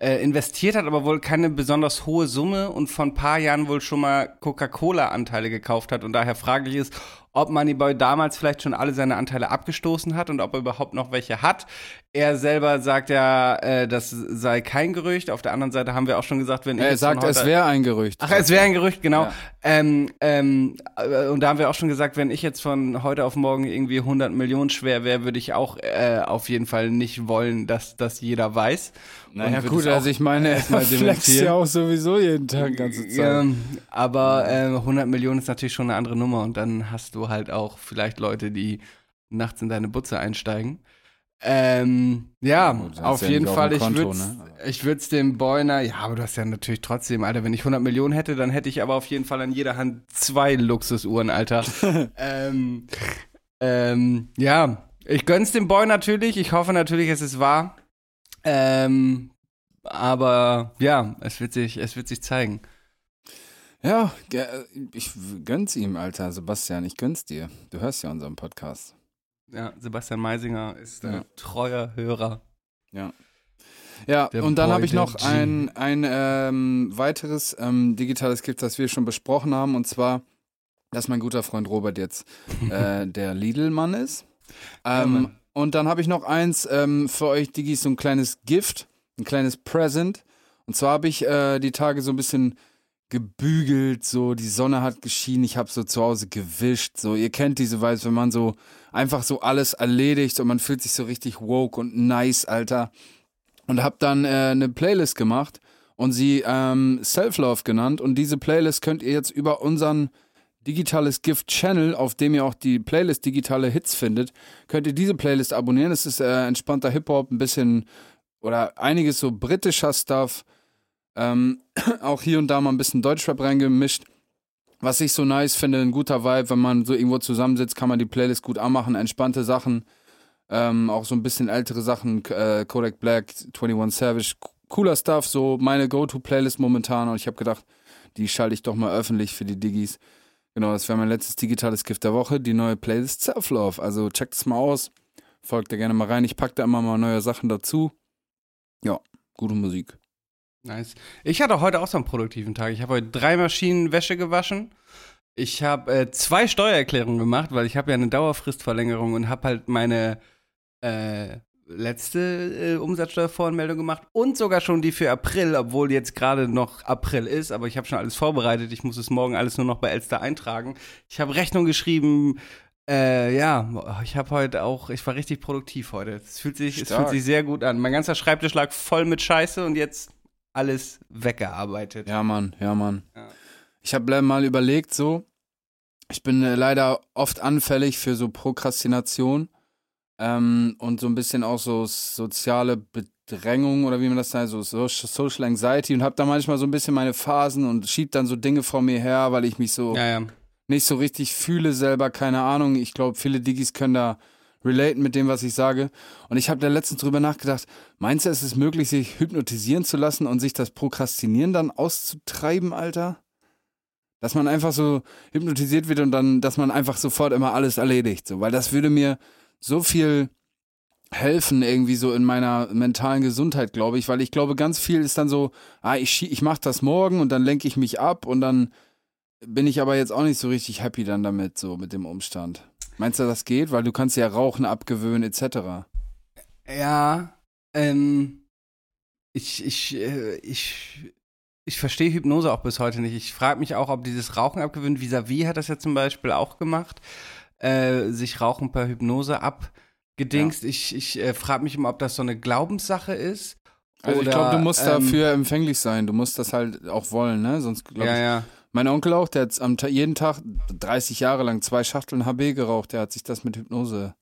äh, investiert hat, aber wohl keine besonders hohe Summe und vor ein paar Jahren wohl schon mal Coca-Cola-Anteile gekauft hat und daher fraglich ist, ob Moneyboy damals vielleicht schon alle seine Anteile abgestoßen hat und ob er überhaupt noch welche hat. Er selber sagt ja, äh, das sei kein Gerücht. Auf der anderen Seite haben wir auch schon gesagt, wenn ich Er sagt, es wäre ein Gerücht. Ach, es wäre ein Gerücht, genau. Ja. Ähm, ähm, äh, und da haben wir auch schon gesagt, wenn ich jetzt von heute auf morgen irgendwie 100 Millionen schwer wäre, würde ich auch äh, auf jeden Fall nicht wollen, dass das jeder weiß. Naja, gut, also ich meine, er erstmal dementieren. ja auch sowieso jeden Tag ganze Zeit. Ähm, aber äh, 100 Millionen ist natürlich schon eine andere Nummer und dann hast du halt auch vielleicht Leute, die nachts in deine Butze einsteigen. Ähm, ja, gut, auf ja jeden Fall, ich würde ne? ich würd's dem Boyner, ja, aber du hast ja natürlich trotzdem, Alter, wenn ich 100 Millionen hätte, dann hätte ich aber auf jeden Fall an jeder Hand zwei Luxusuhren, Alter. ähm, ähm, ja, ich gönn's dem Boy natürlich, ich hoffe natürlich, es ist wahr. Ähm, aber ja, es wird sich, es wird sich zeigen. Ja, ge- ich gönn's ihm, Alter, Sebastian, ich gönn's dir. Du hörst ja unseren Podcast. Ja, Sebastian Meisinger ist ein Ja. treuer Hörer. Ja, Der und dann habe ich noch G. ein, ein ähm, weiteres ähm, digitales Gift, das wir schon besprochen haben, und zwar, dass mein guter Freund Robert jetzt äh, der Lidl-Mann ist. Ja, Ähm, Mann. und dann habe ich noch eins ähm, für euch, Digis, so ein kleines Gift, ein kleines Present. Und zwar habe ich äh, die Tage so ein bisschen gebügelt, so die Sonne hat geschienen, ich habe so zu Hause gewischt, so ihr kennt diese Weise, wenn man so einfach so alles erledigt und man fühlt sich so richtig woke und nice, Alter. Und habe dann äh, eine Playlist gemacht und sie ähm, Self-Love genannt und diese Playlist könnt ihr jetzt über unseren digitales Gift Channel, auf dem ihr auch die Playlist digitale Hits findet, könnt ihr diese Playlist abonnieren. Es ist äh, entspannter Hip-Hop, ein bisschen oder einiges so britischer Stuff. Ähm, auch hier und da mal ein bisschen Deutschrap reingemischt. Was ich so nice finde, ein guter Vibe, wenn man so irgendwo zusammensitzt, kann man die Playlist gut anmachen, entspannte Sachen, ähm, auch so ein bisschen ältere Sachen, äh, Kodak Black, 21 Savage, cooler Stuff, so meine Go-To-Playlist momentan und ich habe gedacht, die schalte ich doch mal öffentlich für die Diggis. Genau, das wäre mein letztes digitales Gift der Woche, die neue Playlist Self-Love. Also checkt es mal aus, folgt da gerne mal rein. Ich packe da immer mal neue Sachen dazu. Ja, gute Musik. Nice. Ich hatte heute auch so einen produktiven Tag. Ich habe heute drei Maschinen Wäsche gewaschen. Ich habe äh, zwei Steuererklärungen gemacht, weil ich habe ja eine Dauerfristverlängerung und habe halt meine äh, letzte äh, Umsatzsteuervoranmeldung gemacht und sogar schon die für April, obwohl jetzt gerade noch April ist, aber ich habe schon alles vorbereitet. Ich muss es morgen alles nur noch bei Elster eintragen. Ich habe Rechnung geschrieben. Äh, ja, ich habe heute auch, ich war richtig produktiv heute. Es fühlt sich, es fühlt sich sehr gut an. Mein ganzer Schreibtisch lag voll mit Scheiße und jetzt alles weggearbeitet. Ja, Mann, ja, Mann. Ja. Ich habe mal überlegt, so, ich bin äh, leider oft anfällig für so Prokrastination ähm, und so ein bisschen auch so soziale Bedrängung oder wie man das nennt, so so- Social Anxiety und habe da manchmal so ein bisschen meine Phasen und schieb dann so Dinge vor mir her, weil ich mich so Ja, ja. nicht so richtig fühle selber, keine Ahnung. Ich glaube, viele Diggis können da relaten mit dem, was ich sage. Und ich habe da letztens drüber nachgedacht, meinst du, es ist möglich, sich hypnotisieren zu lassen und sich das Prokrastinieren dann auszutreiben, Alter? Dass man einfach so hypnotisiert wird und dann, dass man einfach sofort immer alles erledigt. So, weil das würde mir so viel helfen, irgendwie so in meiner mentalen Gesundheit, glaube ich. Weil ich glaube, ganz viel ist dann so, ah, ich, ich mache das morgen und dann lenke ich mich ab und dann bin ich aber jetzt auch nicht so richtig happy dann damit, so mit dem Umstand. Meinst du, das geht? Weil du kannst ja Rauchen abgewöhnen, etc. Ja, ähm, ich, ich, äh, ich, ich verstehe Hypnose auch bis heute nicht. Ich frage mich auch, ob dieses Rauchen abgewöhnt, Visavi hat das ja zum Beispiel auch gemacht, äh, sich Rauchen per Hypnose abgedingst. Ja. Ich, ich äh, frage mich immer, ob das so eine Glaubenssache ist. Also oder, ich glaube, du musst ähm, dafür empfänglich sein. Du musst das halt auch wollen, ne? Sonst glaube ja, ich. Ja. Mein Onkel auch, der hat am jeden Tag 30 Jahre lang zwei Schachteln HB geraucht. Der hat sich das mit Hypnose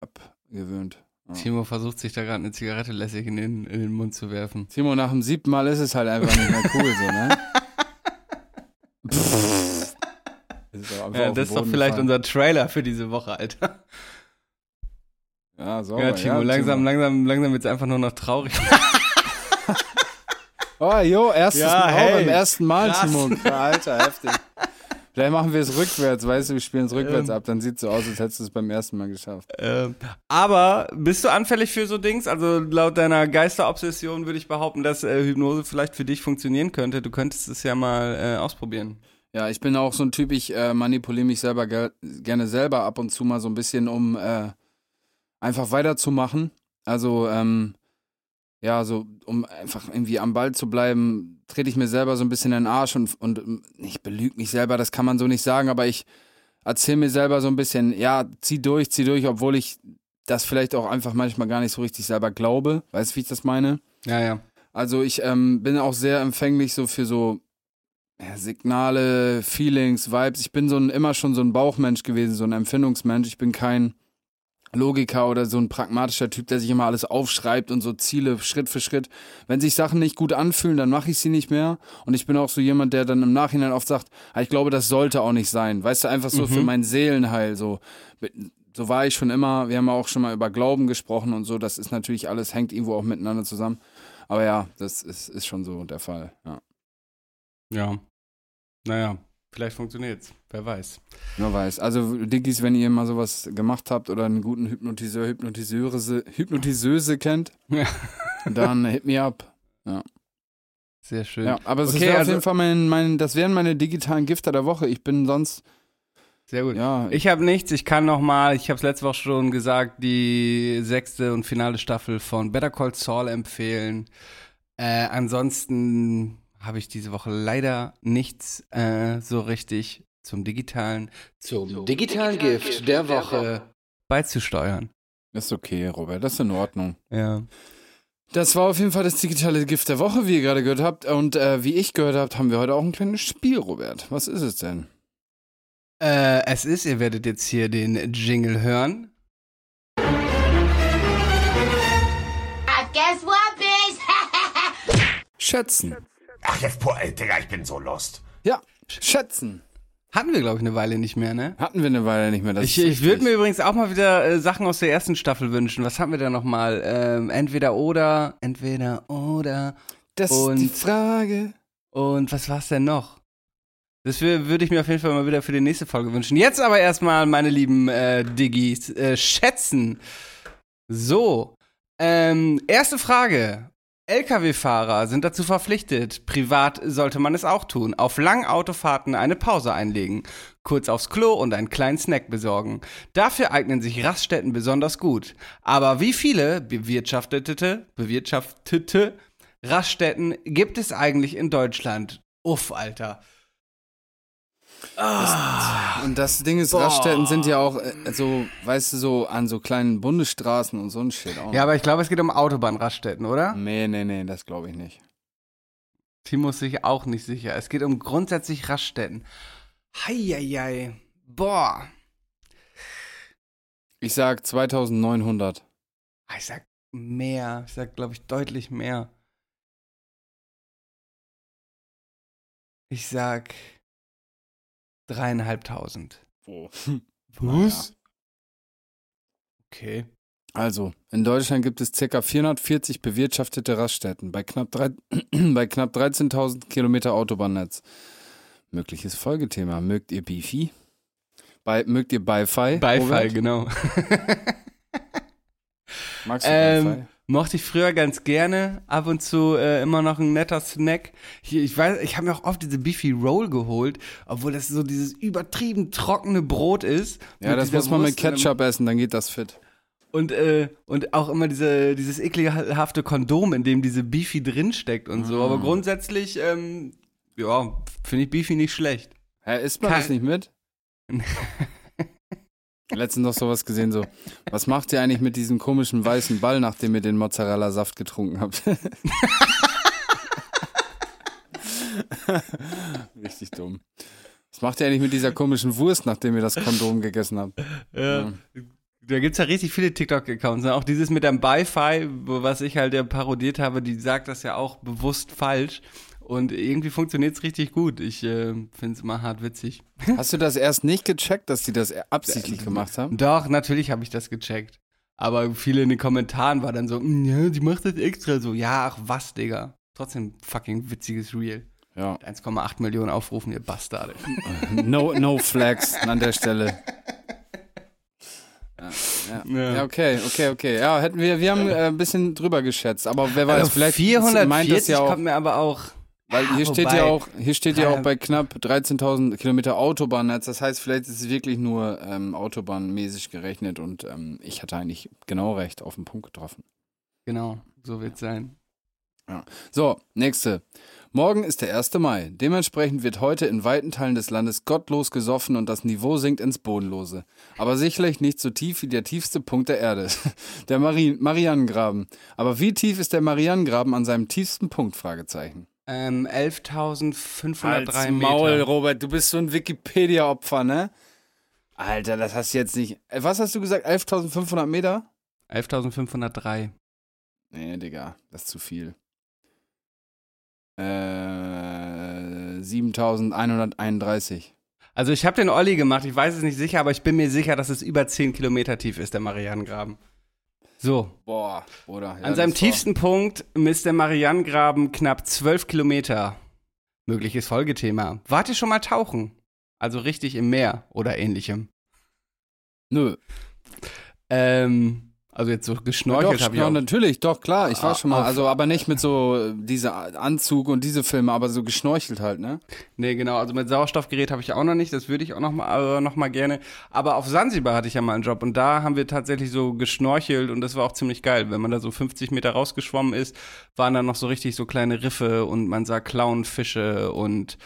abgewöhnt. Ja. Timo versucht sich da gerade eine Zigarette lässig in den, in den Mund zu werfen. Timo, nach dem siebten Mal ist es halt einfach nicht mehr cool, so, ne? das ist, ja, das ist doch vielleicht gefallen. unser Trailer für diese Woche, Alter. Ja, so. Ja, Timo, ja, langsam, Timo. langsam, langsam wird es einfach nur noch traurig. Oh, jo, erstes ja, Mal, hey, beim ersten Mal, krass. Timo. Alter, heftig. Vielleicht machen wir es rückwärts, weißt du, wir spielen es rückwärts ähm, ab, dann sieht es so aus, als hättest du es beim ersten Mal geschafft. Ähm, aber bist du anfällig für so Dings? Also laut deiner Geisterobsession würde ich behaupten, dass äh, Hypnose vielleicht für dich funktionieren könnte. Du könntest es ja mal äh, ausprobieren. Ja, ich bin auch so ein Typ, ich äh, manipuliere mich selber ge gerne selber ab und zu mal so ein bisschen, um äh, einfach weiterzumachen. Also, ähm, ja, so um einfach irgendwie am Ball zu bleiben, trete ich mir selber so ein bisschen in den Arsch und, und ich belüge mich selber, das kann man so nicht sagen, aber ich erzähle mir selber so ein bisschen, ja, zieh durch, zieh durch, obwohl ich das vielleicht auch einfach manchmal gar nicht so richtig selber glaube. Weißt du, wie ich das meine? Ja, ja. Also ich ähm, bin auch sehr empfänglich so für so ja, Signale, Feelings, Vibes. Ich bin so ein, immer schon so ein Bauchmensch gewesen, so ein Empfindungsmensch. Ich bin kein Logiker oder so ein pragmatischer Typ, der sich immer alles aufschreibt und so Ziele Schritt für Schritt. Wenn sich Sachen nicht gut anfühlen, dann mache ich sie nicht mehr. Und ich bin auch so jemand, der dann im Nachhinein oft sagt, ah, ich glaube, das sollte auch nicht sein. Weißt du, einfach so mhm. für mein Seelenheil. So, so war ich schon immer. Wir haben auch schon mal über Glauben gesprochen und so. Das ist natürlich alles, hängt irgendwo auch miteinander zusammen. Aber ja, das ist, ist schon so der Fall. Ja. Ja. Naja, Vielleicht funktioniert's. Wer weiß. Wer weiß. Also, Diggis, wenn ihr mal sowas gemacht habt oder einen guten Hypnotiseur, Hypnotiseuse, Hypnotiseuse kennt, ja. dann hit me up. Ja. Sehr schön. Ja, aber es okay, ist also, auf jeden Fall mein, mein, das wären meine digitalen Gifter der Woche. Ich bin sonst. Sehr gut. Ja. Ich habe nichts. Ich kann noch mal, ich habe es letzte Woche schon gesagt, die sechste und finale Staffel von Better Call Saul empfehlen. Äh, ansonsten habe ich diese Woche leider nichts äh, so richtig zum digitalen, zum, zum digitalen, digitalen Gift, Gift der, Woche, Woche beizusteuern. Das ist okay, Robert, das ist in Ordnung. Ja. Das war auf jeden Fall das digitale Gift der Woche, wie ihr gerade gehört habt. Und äh, wie ich gehört habt, haben wir heute auch ein kleines Spiel, Robert. Was ist es denn? Äh, es ist, ihr werdet jetzt hier den Jingle hören. Guess what, bitch? Schätzen. Ach, jetzt, boah, ey, Digga, ich bin so lost. Ja, schätzen. Hatten wir, glaube ich, eine Weile nicht mehr, ne? Hatten wir eine Weile nicht mehr. Das ich ich würde mir übrigens auch mal wieder äh, Sachen aus der ersten Staffel wünschen. Was haben wir da nochmal? Ähm, entweder oder, entweder oder. Das und, ist die Frage. Und was war's denn noch? Das würde ich mir auf jeden Fall mal wieder für die nächste Folge wünschen. Jetzt aber erstmal, meine lieben äh, Diggis, äh, schätzen. So, ähm, erste Frage. Lkw-Fahrer sind dazu verpflichtet, privat sollte man es auch tun, auf langen Autofahrten eine Pause einlegen, kurz aufs Klo und einen kleinen Snack besorgen. Dafür eignen sich Raststätten besonders gut. Aber wie viele bewirtschaftete, bewirtschaftete Raststätten gibt es eigentlich in Deutschland? Uff, Alter. Ah, und das Ding ist, boah. Raststätten sind ja auch äh, so, weißt du, so an so kleinen Bundesstraßen und so ein Shit auch. Ja, aber ich glaube, es geht um Autobahnraststätten, oder? Nee, nee, nee, das glaube ich nicht. Timo ist sich auch nicht sicher. Es geht um grundsätzlich Raststätten. Heieiei. Boah. Ich sag 2900. Ich sag mehr. Ich sag, glaube ich, deutlich mehr. Ich sag Dreieinhalbtausend. Wo? Was? Okay. Also, in Deutschland gibt es ca. 440 bewirtschaftete Raststätten bei knapp, drei- bei knapp 13.000 Kilometer Autobahnnetz. Mögliches Folgethema. Mögt ihr Beefy? Bei, mögt ihr? Beifall, Robert? genau. Magst du Ähm, Beify? Mochte ich früher ganz gerne. Ab und zu äh, immer noch ein netter Snack. Hier, ich weiß, ich habe mir auch oft diese Beefy Roll geholt, obwohl das so dieses übertrieben trockene Brot ist. Ja, das muss man mit Wurst Ketchup essen, dann geht das fit. Und, äh, und auch immer diese, dieses ekelhafte Kondom, in dem diese Beefy drinsteckt und so. Ah. Aber grundsätzlich, ähm, ja, finde ich Beefy nicht schlecht. Hä, isst man Kein- das nicht mit? Letztens noch sowas gesehen, so, was macht ihr eigentlich mit diesem komischen weißen Ball, nachdem ihr den Mozzarella-Saft getrunken habt? Richtig dumm. Was macht ihr eigentlich mit dieser komischen Wurst, nachdem ihr das Kondom gegessen habt? Ja. Da gibt's ja richtig viele TikTok-Accounts. Ne? Auch dieses mit dem Bi-Fi, was ich halt ja parodiert habe, die sagt das ja auch bewusst falsch. Und irgendwie funktioniert's richtig gut. Ich äh, find's immer hart witzig. Hast du das erst nicht gecheckt, dass die das absichtlich gemacht haben? Doch, natürlich habe ich das gecheckt. Aber viele in den Kommentaren war dann so, "Mm, ja, die macht das extra so. Ja, ach was, Digga. Trotzdem fucking witziges Reel. Ja. 1,8 Millionen Aufrufen, ihr Bastarde. No, no flags an der Stelle. Ja, ja. Ja. ja, okay, okay, okay. Ja, hätten wir, wir haben äh, ein bisschen drüber geschätzt, aber wer weiß, Also vielleicht 440 meint das ja auch, kommt mir aber auch. Weil hier Ja, steht ja auch, hier steht ja auch Ja. bei knapp 13.000 Kilometer Autobahnnetz. Das heißt, vielleicht ist es wirklich nur ähm, autobahnmäßig gerechnet und ähm, ich hatte eigentlich genau recht auf den Punkt getroffen. Genau, so wird's sein. So, nächste. Morgen ist der 1. Mai. Dementsprechend wird heute in weiten Teilen des Landes gottlos gesoffen und das Niveau sinkt ins Bodenlose. Aber sicherlich nicht so tief wie der tiefste Punkt der Erde. Der Mari Marianengraben. Aber wie tief ist der Marianengraben an seinem tiefsten Punkt? Fragezeichen. Ähm, 11.503 Maul, Meter. Robert, du bist so ein Wikipedia-Opfer, ne? Alter, das hast du jetzt nicht. Äh, Was hast du gesagt? 11.500 Meter? 11.503. Nee, Digga, das ist zu viel. Äh, 7131. Also ich habe den Olli gemacht, ich weiß es nicht sicher, aber ich bin mir sicher, dass es über 10 Kilometer tief ist, der Marianengraben. So, Boah, oder? an seinem tiefsten Punkt misst der Marianengraben knapp 12 Kilometer. Mögliches Folgethema. Wart ihr schon mal tauchen? Also richtig im Meer oder ähnlichem. Nö. Ähm, also jetzt so geschnorchelt habe ich ja, auch. natürlich, doch, klar. Ich war Ah, schon mal, also aber nicht mit so dieser Anzug und diese Filme, aber so geschnorchelt halt, ne? Nee, genau, also mit Sauerstoffgerät habe ich auch noch nicht, das würde ich auch noch mal, äh, noch mal gerne. Aber auf Sansibar hatte ich ja mal einen Job und da haben wir tatsächlich so geschnorchelt und das war auch ziemlich geil. Wenn man da so 50 Meter rausgeschwommen ist, waren da noch so richtig so kleine Riffe und man sah Clownfische und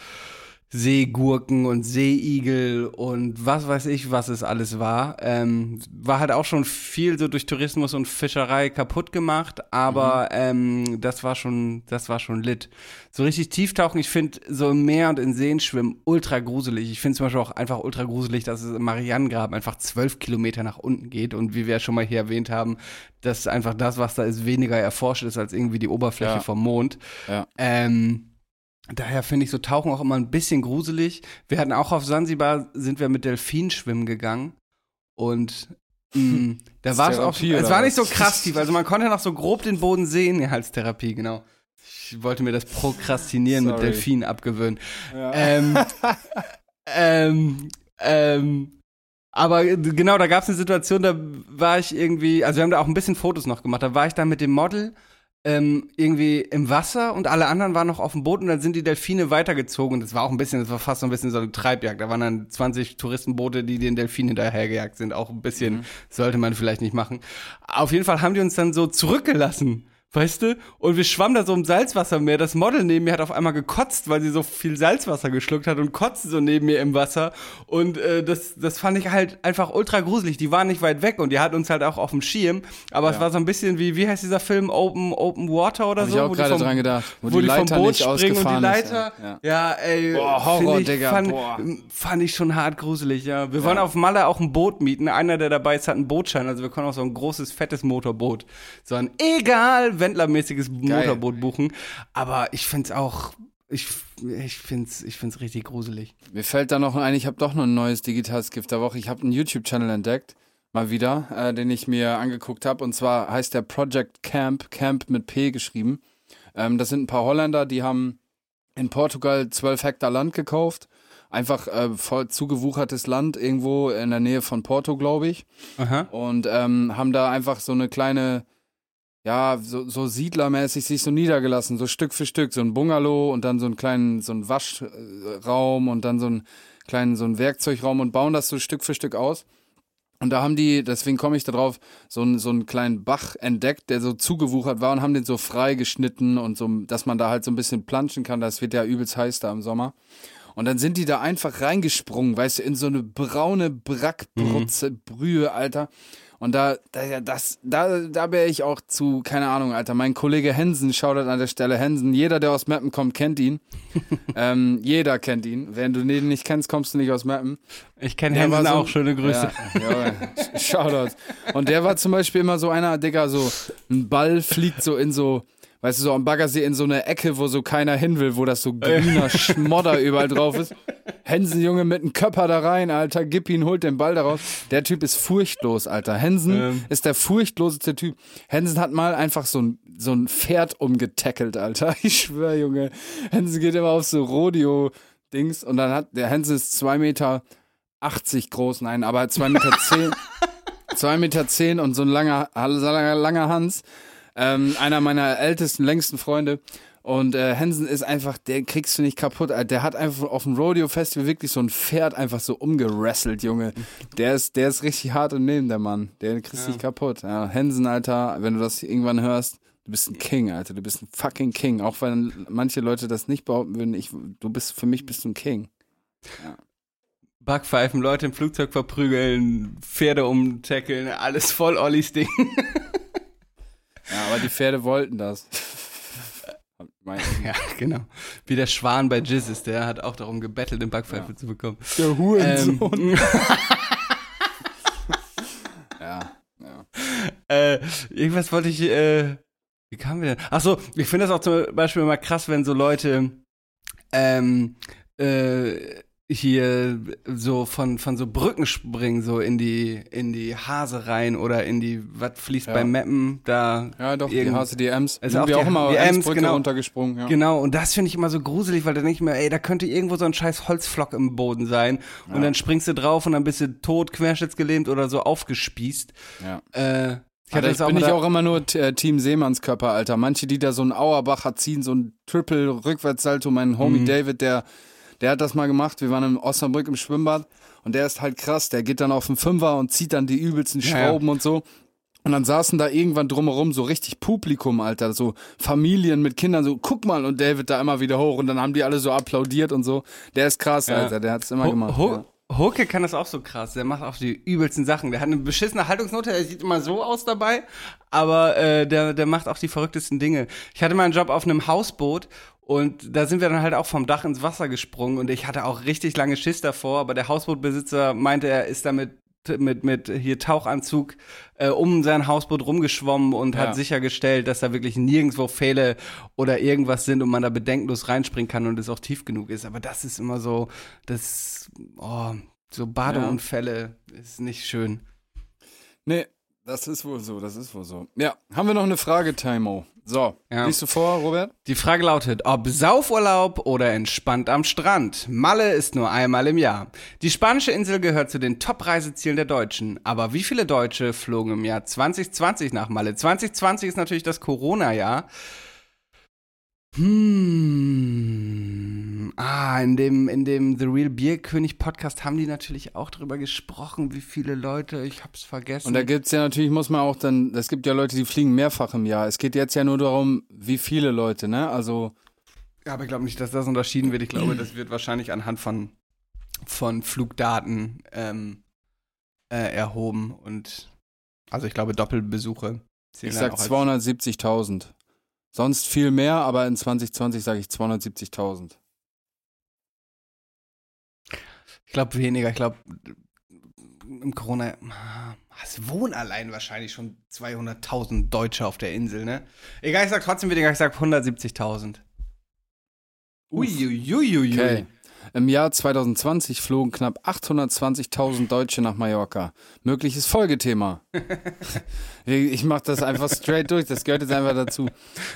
Seegurken und Seeigel und was weiß ich, was es alles war. Ähm, war halt auch schon viel so durch Tourismus und Fischerei kaputt gemacht, aber ähm, das war schon, das war schon lit. So richtig tieftauchen, ich finde so im Meer und in Seen schwimmen ultra gruselig. Ich finde zum Beispiel auch einfach ultra gruselig, dass es im Marianengraben einfach zwölf Kilometer nach unten geht und wie wir ja schon mal hier erwähnt haben, dass einfach das, was da ist, weniger erforscht ist als irgendwie die Oberfläche Ja. vom Mond. Ja. Ähm, daher finde ich so Tauchen auch immer ein bisschen gruselig. Wir hatten auch auf Sansibar, sind wir mit Delfinen schwimmen gegangen und mh, da war es auch, es war nicht so krass tief, also man konnte noch so grob den Boden sehen, ja, als Therapie, genau. Ich wollte mir das Prokrastinieren mit. Delfinen abgewöhnen. Ähm, ähm, ähm, aber genau, da gab es eine Situation, da war ich irgendwie, also wir haben da auch ein bisschen Fotos noch gemacht, da war ich dann mit dem Model ähm, irgendwie im Wasser und alle anderen waren noch auf dem Boot und dann sind die Delfine weitergezogen und das war auch ein bisschen, das war fast so ein bisschen so eine Treibjagd. Da waren dann 20 Touristenboote, die den Delfinen hinterhergejagt sind. Auch ein bisschen sollte man vielleicht nicht machen. Auf jeden Fall haben die uns dann so zurückgelassen. Weißt du? Und wir schwammen da so im Salzwassermeer. Das Model neben mir hat auf einmal gekotzt, weil sie so viel Salzwasser geschluckt hat und kotzte so neben mir im Wasser. Und äh, das, das fand ich halt einfach ultra gruselig. Die waren nicht weit weg und die hat uns halt auch auf dem Schirm. Aber es Ja. war so ein bisschen wie, wie heißt dieser Film? Open, Open Water oder Hab so? ich auch gerade vom- dran gedacht. Wo, wo die die vom Leiter Boot nicht springen und die Leiter. ist. Ja. Ja, ey. Boah, Horror, ich, Digga, Fand, boah. fand ich schon hart gruselig, ja. Wir wollen auf Malle auch ein Boot mieten. Einer, der dabei ist, hat einen Bootschein. Also wir können auch so ein großes, fettes Motorboot. So ein egal Wendlermäßiges Motorboot buchen. Aber ich find's auch, ich, ich find's, ich find's richtig gruselig. Mir fällt da noch ein, ich habe doch noch ein neues digitales Gift der Woche. Ich habe einen YouTube-Channel entdeckt mal wieder, äh, den ich mir angeguckt habe. Und zwar heißt der Project Camp, Camp mit P geschrieben. Ähm, das sind ein paar Holländer, die haben in Portugal 12 Hektar Land gekauft. Einfach äh, voll zugewuchertes Land irgendwo in der Nähe von Porto, glaube ich. Aha. Und ähm, haben da einfach so eine kleine, ja, so, so siedlermäßig sich so niedergelassen, so Stück für Stück. So ein Bungalow und dann so einen kleinen, so ein Waschraum und dann so einen kleinen, so ein Werkzeugraum und bauen das so Stück für Stück aus. Und da haben die, deswegen komme ich da drauf, so, einen- so einen kleinen Bach entdeckt, der so zugewuchert war und haben den so frei geschnitten und so, dass man da halt so ein bisschen planschen kann. Das wird ja übelst heiß da im Sommer. Und dann sind die da einfach reingesprungen, weißt du, in so eine braune Brackbrutze, Brühe, Alter. Und da, da, das, da, da wäre ich auch zu, keine Ahnung, Alter. Mein Kollege Hensen, schaut an der Stelle Hensen. Jeder, der aus Mappen kommt, kennt ihn. ähm, jeder kennt ihn. Wenn du den nicht kennst, kommst du nicht aus Mappen. Ich kenne war so- auch, schöne Grüße. Ja, ja, Shoutout. Und der war zum Beispiel immer so einer, Digga, so ein Ball fliegt so in so, weißt du, so am Baggersee in so eine Ecke, wo so keiner hin will, wo das so grüner Schmodder überall drauf ist. Hensen, Junge, mit einem Köpper da rein, Alter, gib ihn, holt den Ball daraus. Der Typ ist furchtlos, Alter. Hensen Ähm. ist der furchtloseste Typ. Hensen hat mal einfach so ein, so ein Pferd umgetackelt, Alter. Ich schwör, Junge. Hensen geht immer auf so Rodeo-Dings und dann hat, der Hensen ist zwei Meter 80 groß, nein, aber 2 Meter 10, 2 Meter 10 und so ein langer, langer, langer Hans. Ähm, einer meiner ältesten, längsten Freunde. Und äh, Hansen ist einfach, der kriegst du nicht kaputt. Alter. Der hat einfach auf dem Rodeo-Festival wirklich so ein Pferd einfach so umgerasselt, Junge. Der ist, der ist richtig hart im Leben, der Mann. Der kriegst du nicht kaputt. Ja, Hansen, Alter, wenn du das irgendwann hörst, du bist ein King, Alter. Du bist ein fucking King. Auch wenn manche Leute das nicht behaupten würden, ich, du bist, für mich bist du ein King. Backpfeifen, Leute im Flugzeug verprügeln, Pferde umtackeln, alles voll Ollis Ding. Ja, aber die Pferde wollten das. Ja, genau. Wie der Schwan bei Jizzes, der hat auch darum gebettelt, den Backpfeife zu bekommen. Der Hurensohn. Ähm, Ja, ja. äh, irgendwas wollte ich, äh, wie kamen wir denn? Ach so, ich finde das auch zum Beispiel immer krass, wenn so Leute, ähm, äh, hier so von, von so Brücken springen, so in die, in die Hase rein oder in die, was fließt Ja. bei Mappen, da. Ja, doch, die irgend- Hase, die Ems. Also Sind auch wir die- auch immer die Ems genau. runtergesprungen. Ja. Genau, und das finde ich immer so gruselig, weil da denke ich mir, ey, da könnte irgendwo so ein scheiß Holzflock im Boden sein. Und dann springst du drauf und dann bist du tot, querschnittsgelähmt oder so aufgespießt. Ja. Äh, ich Alter, hatte ich das auch bin ich auch immer nur äh, Team Seemannskörper, Alter. Manche, die da so einen Auerbacher ziehen, so ein Triple-Rückwärtssalto. Mein Homie Mhm. David, der, der hat das mal gemacht. Wir waren in Osnabrück im Schwimmbad und der ist halt krass. Der geht dann auf den Fünfer und zieht dann die übelsten Ja, ja. Schrauben und so. Und dann saßen da irgendwann drumherum so richtig Publikum, Alter, so Familien mit Kindern, so guck mal und David da immer wieder hoch und dann haben die alle so applaudiert und so. Der ist krass, Ja. Alter, der hat's immer Ho- gemacht. Ho ja. Hoke kann das auch so krass. Der macht auch die übelsten Sachen. Der hat eine beschissene Haltungsnote. Er sieht immer so aus dabei, aber äh, der, der macht auch die verrücktesten Dinge. Ich hatte mal einen Job auf einem Hausboot und da sind wir dann halt auch vom Dach ins Wasser gesprungen und ich hatte auch richtig lange Schiss davor, aber der Hausbootbesitzer meinte, er ist damit mit, mit hier Tauchanzug äh, um sein Hausboot rumgeschwommen und Ja. hat sichergestellt, dass da wirklich nirgendwo Pfähle oder irgendwas sind und man da bedenkenlos reinspringen kann und es auch tief genug ist. Aber das ist immer so, das, oh, so Badeunfälle ist nicht schön. Nee, das ist wohl so, das ist wohl so. Ja, haben wir noch eine Frage, Timo? So, Ja. liest du vor, Robert? Die Frage lautet, ob Saufurlaub oder entspannt am Strand. Malle ist nur einmal im Jahr. Die spanische Insel gehört zu den Top-Reisezielen der Deutschen. Aber wie viele Deutsche flogen im Jahr 2020 nach Malle? 2020 ist natürlich das Corona-Jahr. Hm. Ah, in dem, in dem The Real Beer König Podcast haben die natürlich auch drüber gesprochen, wie viele Leute, ich hab's vergessen. Und da gibt's ja natürlich, muss man auch dann, es gibt ja Leute, die fliegen mehrfach im Jahr. Es geht jetzt ja nur darum, wie viele Leute, ne? Also, Ja, aber ich glaube nicht, dass das unterschieden wird. Ich glaube, das wird wahrscheinlich anhand von, von Flugdaten ähm, äh, erhoben und also ich glaube Doppelbesuche. ich sag auch als- 270.000. Sonst viel mehr, aber in 2020 sage ich 270.000. Ich glaube weniger. Ich glaube im Corona es wohnen allein wahrscheinlich schon 200.000 Deutsche auf der Insel, ne? Egal, ich sag trotzdem weniger. Ich sag 170.000. Uiuiuiui. Okay. Im Jahr 2020 flogen knapp 820.000 Deutsche nach Mallorca. Mögliches Folgethema. ich mach das einfach straight durch, das gehört jetzt einfach dazu.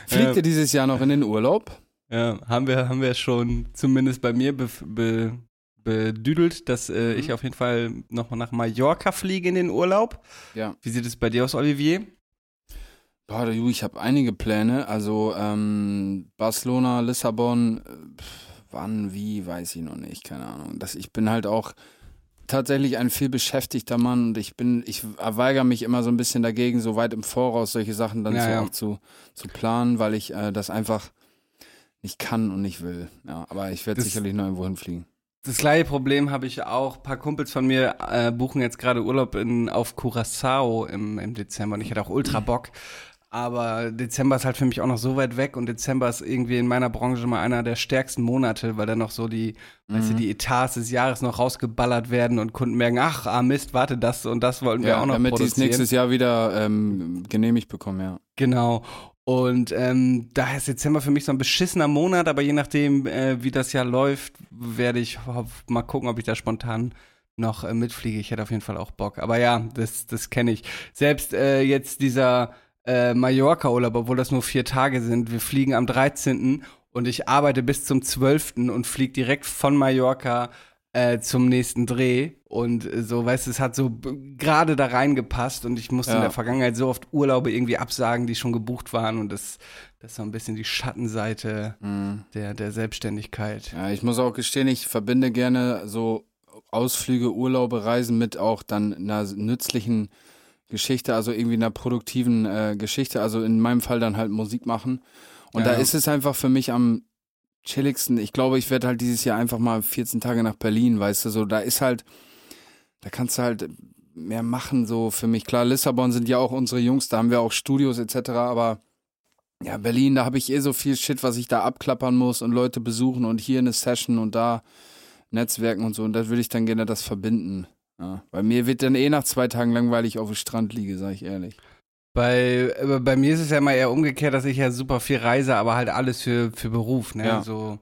Fliegt Ja. ihr dieses Jahr noch in den Urlaub? Ja, haben wir, haben wir schon zumindest bei mir be, be, bedüdelt, dass äh, Mhm. ich auf jeden Fall nochmal nach Mallorca fliege in den Urlaub. Ja. Wie sieht es bei dir aus, Olivier? Boah, ich habe einige Pläne. Also ähm, Barcelona, Lissabon, äh, pf, wann, wie, weiß ich noch nicht, keine Ahnung. Das, ich bin halt auch tatsächlich ein viel beschäftigter Mann und ich bin, ich weigere mich immer so ein bisschen dagegen, so weit im Voraus solche Sachen dann Ja, so ja. auch zu, zu planen, weil ich äh, das einfach nicht kann und nicht will. Ja, aber ich werde sicherlich noch irgendwo hinfliegen. Das gleiche Problem habe ich auch. Ein paar Kumpels von mir äh, buchen jetzt gerade Urlaub in, auf Curacao im, im Dezember und ich hätte auch ultra Bock. Aber Dezember ist halt für mich auch noch so weit weg und Dezember ist irgendwie in meiner Branche mal einer der stärksten Monate, weil dann noch so die, weißt du, Mhm. die Etats des Jahres noch rausgeballert werden und Kunden merken, ach, ah Mist, warte, das und das wollten wir Ja, auch noch damit die es produzieren. nächstes Jahr wieder ähm, genehmigt bekommen, ja. Genau. Und ähm, daher ist Dezember für mich so ein beschissener Monat, aber je nachdem, äh, wie das Jahr läuft, werde ich mal gucken, ob ich da spontan noch äh, mitfliege. Ich hätte auf jeden Fall auch Bock. Aber ja, das, das kenne ich. Selbst äh, jetzt dieser äh, Mallorca-Urlaub, obwohl das nur vier Tage sind, wir fliegen am 13. und ich arbeite bis zum 12. und fliege direkt von Mallorca äh, zum nächsten Dreh. Und äh, so, weißt du, es hat so gerade da reingepasst und ich musste in Ja. der Vergangenheit so oft Urlaube irgendwie absagen, die schon gebucht waren und das, das ist so ein bisschen die Schattenseite der, der Selbstständigkeit. Ja, ich muss auch gestehen, ich verbinde gerne so Ausflüge, Urlaube, Reisen mit auch dann einer nützlichen Geschichte, also irgendwie einer produktiven äh, Geschichte, also in meinem Fall dann halt Musik machen. Und Ja, da ja. ist es einfach für mich am chilligsten. Ich glaube, ich werde halt dieses Jahr einfach mal 14 Tage nach Berlin, weißt du, so da ist halt, da kannst du halt mehr machen, so für mich. Klar, Lissabon sind ja auch unsere Jungs, da haben wir auch Studios etc., aber ja, Berlin, da habe ich eh so viel Shit, was ich da abklappern muss und Leute besuchen und hier eine Session und da Netzwerken und so. Und da würde ich dann gerne das verbinden. Ja, weil mir wird dann eh nach zwei Tagen langweilig auf dem Strand liege, sage ich ehrlich. Bei, äh, bei mir ist es ja immer eher umgekehrt, dass ich ja super viel reise, aber halt alles für, für Beruf. Ne? Ja. So,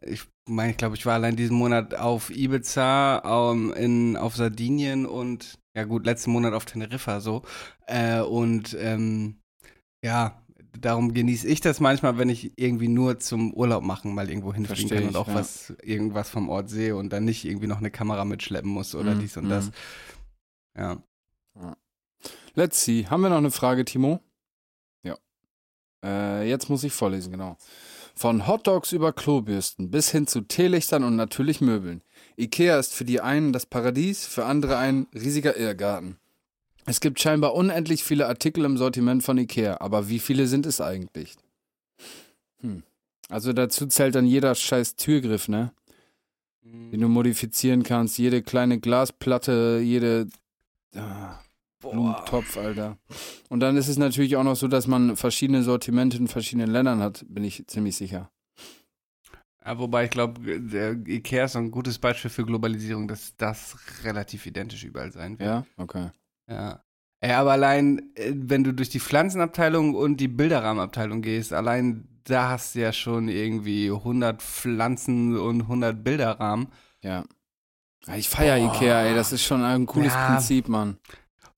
ich meine, ich glaube, ich war allein diesen Monat auf Ibiza, ähm, in, auf Sardinien und ja gut, letzten Monat auf Teneriffa so. Äh, und ähm, ja, darum genieße ich das manchmal, wenn ich irgendwie nur zum Urlaub machen mal irgendwo hinfliegen Versteh kann und ich, auch ja. was, irgendwas vom Ort sehe und dann nicht irgendwie noch eine Kamera mitschleppen muss oder Mhm, dies und das. mhm. Ja. Let's see. Haben wir noch eine Frage, Timo? Ja. Äh, jetzt muss ich vorlesen, genau. Von Hotdogs über Klobürsten bis hin zu Teelichtern und natürlich Möbeln. Ikea ist für die einen das Paradies, für andere ein riesiger Irrgarten. Es gibt scheinbar unendlich viele Artikel im Sortiment von Ikea, aber wie viele sind es eigentlich? Hm. Also dazu zählt dann jeder scheiß Türgriff, ne? Den du modifizieren kannst, jede kleine Glasplatte, jede ah, Blumentopf, Alter. Und dann ist es natürlich auch noch so, dass man verschiedene Sortimente in verschiedenen Ländern hat, bin ich ziemlich sicher. Ja, wobei ich glaube, Ikea ist ein gutes Beispiel für Globalisierung, dass das relativ identisch überall sein wird. Ja? Okay. Ja. Ey, aber allein, äh, wenn du durch die Pflanzenabteilung und die Bilderrahmenabteilung gehst, allein da hast du ja schon irgendwie 100 Pflanzen und 100 Bilderrahmen. Ja. Ich feier Boah. Ikea, ey. Das ist schon ein cooles Ja. Prinzip, Mann.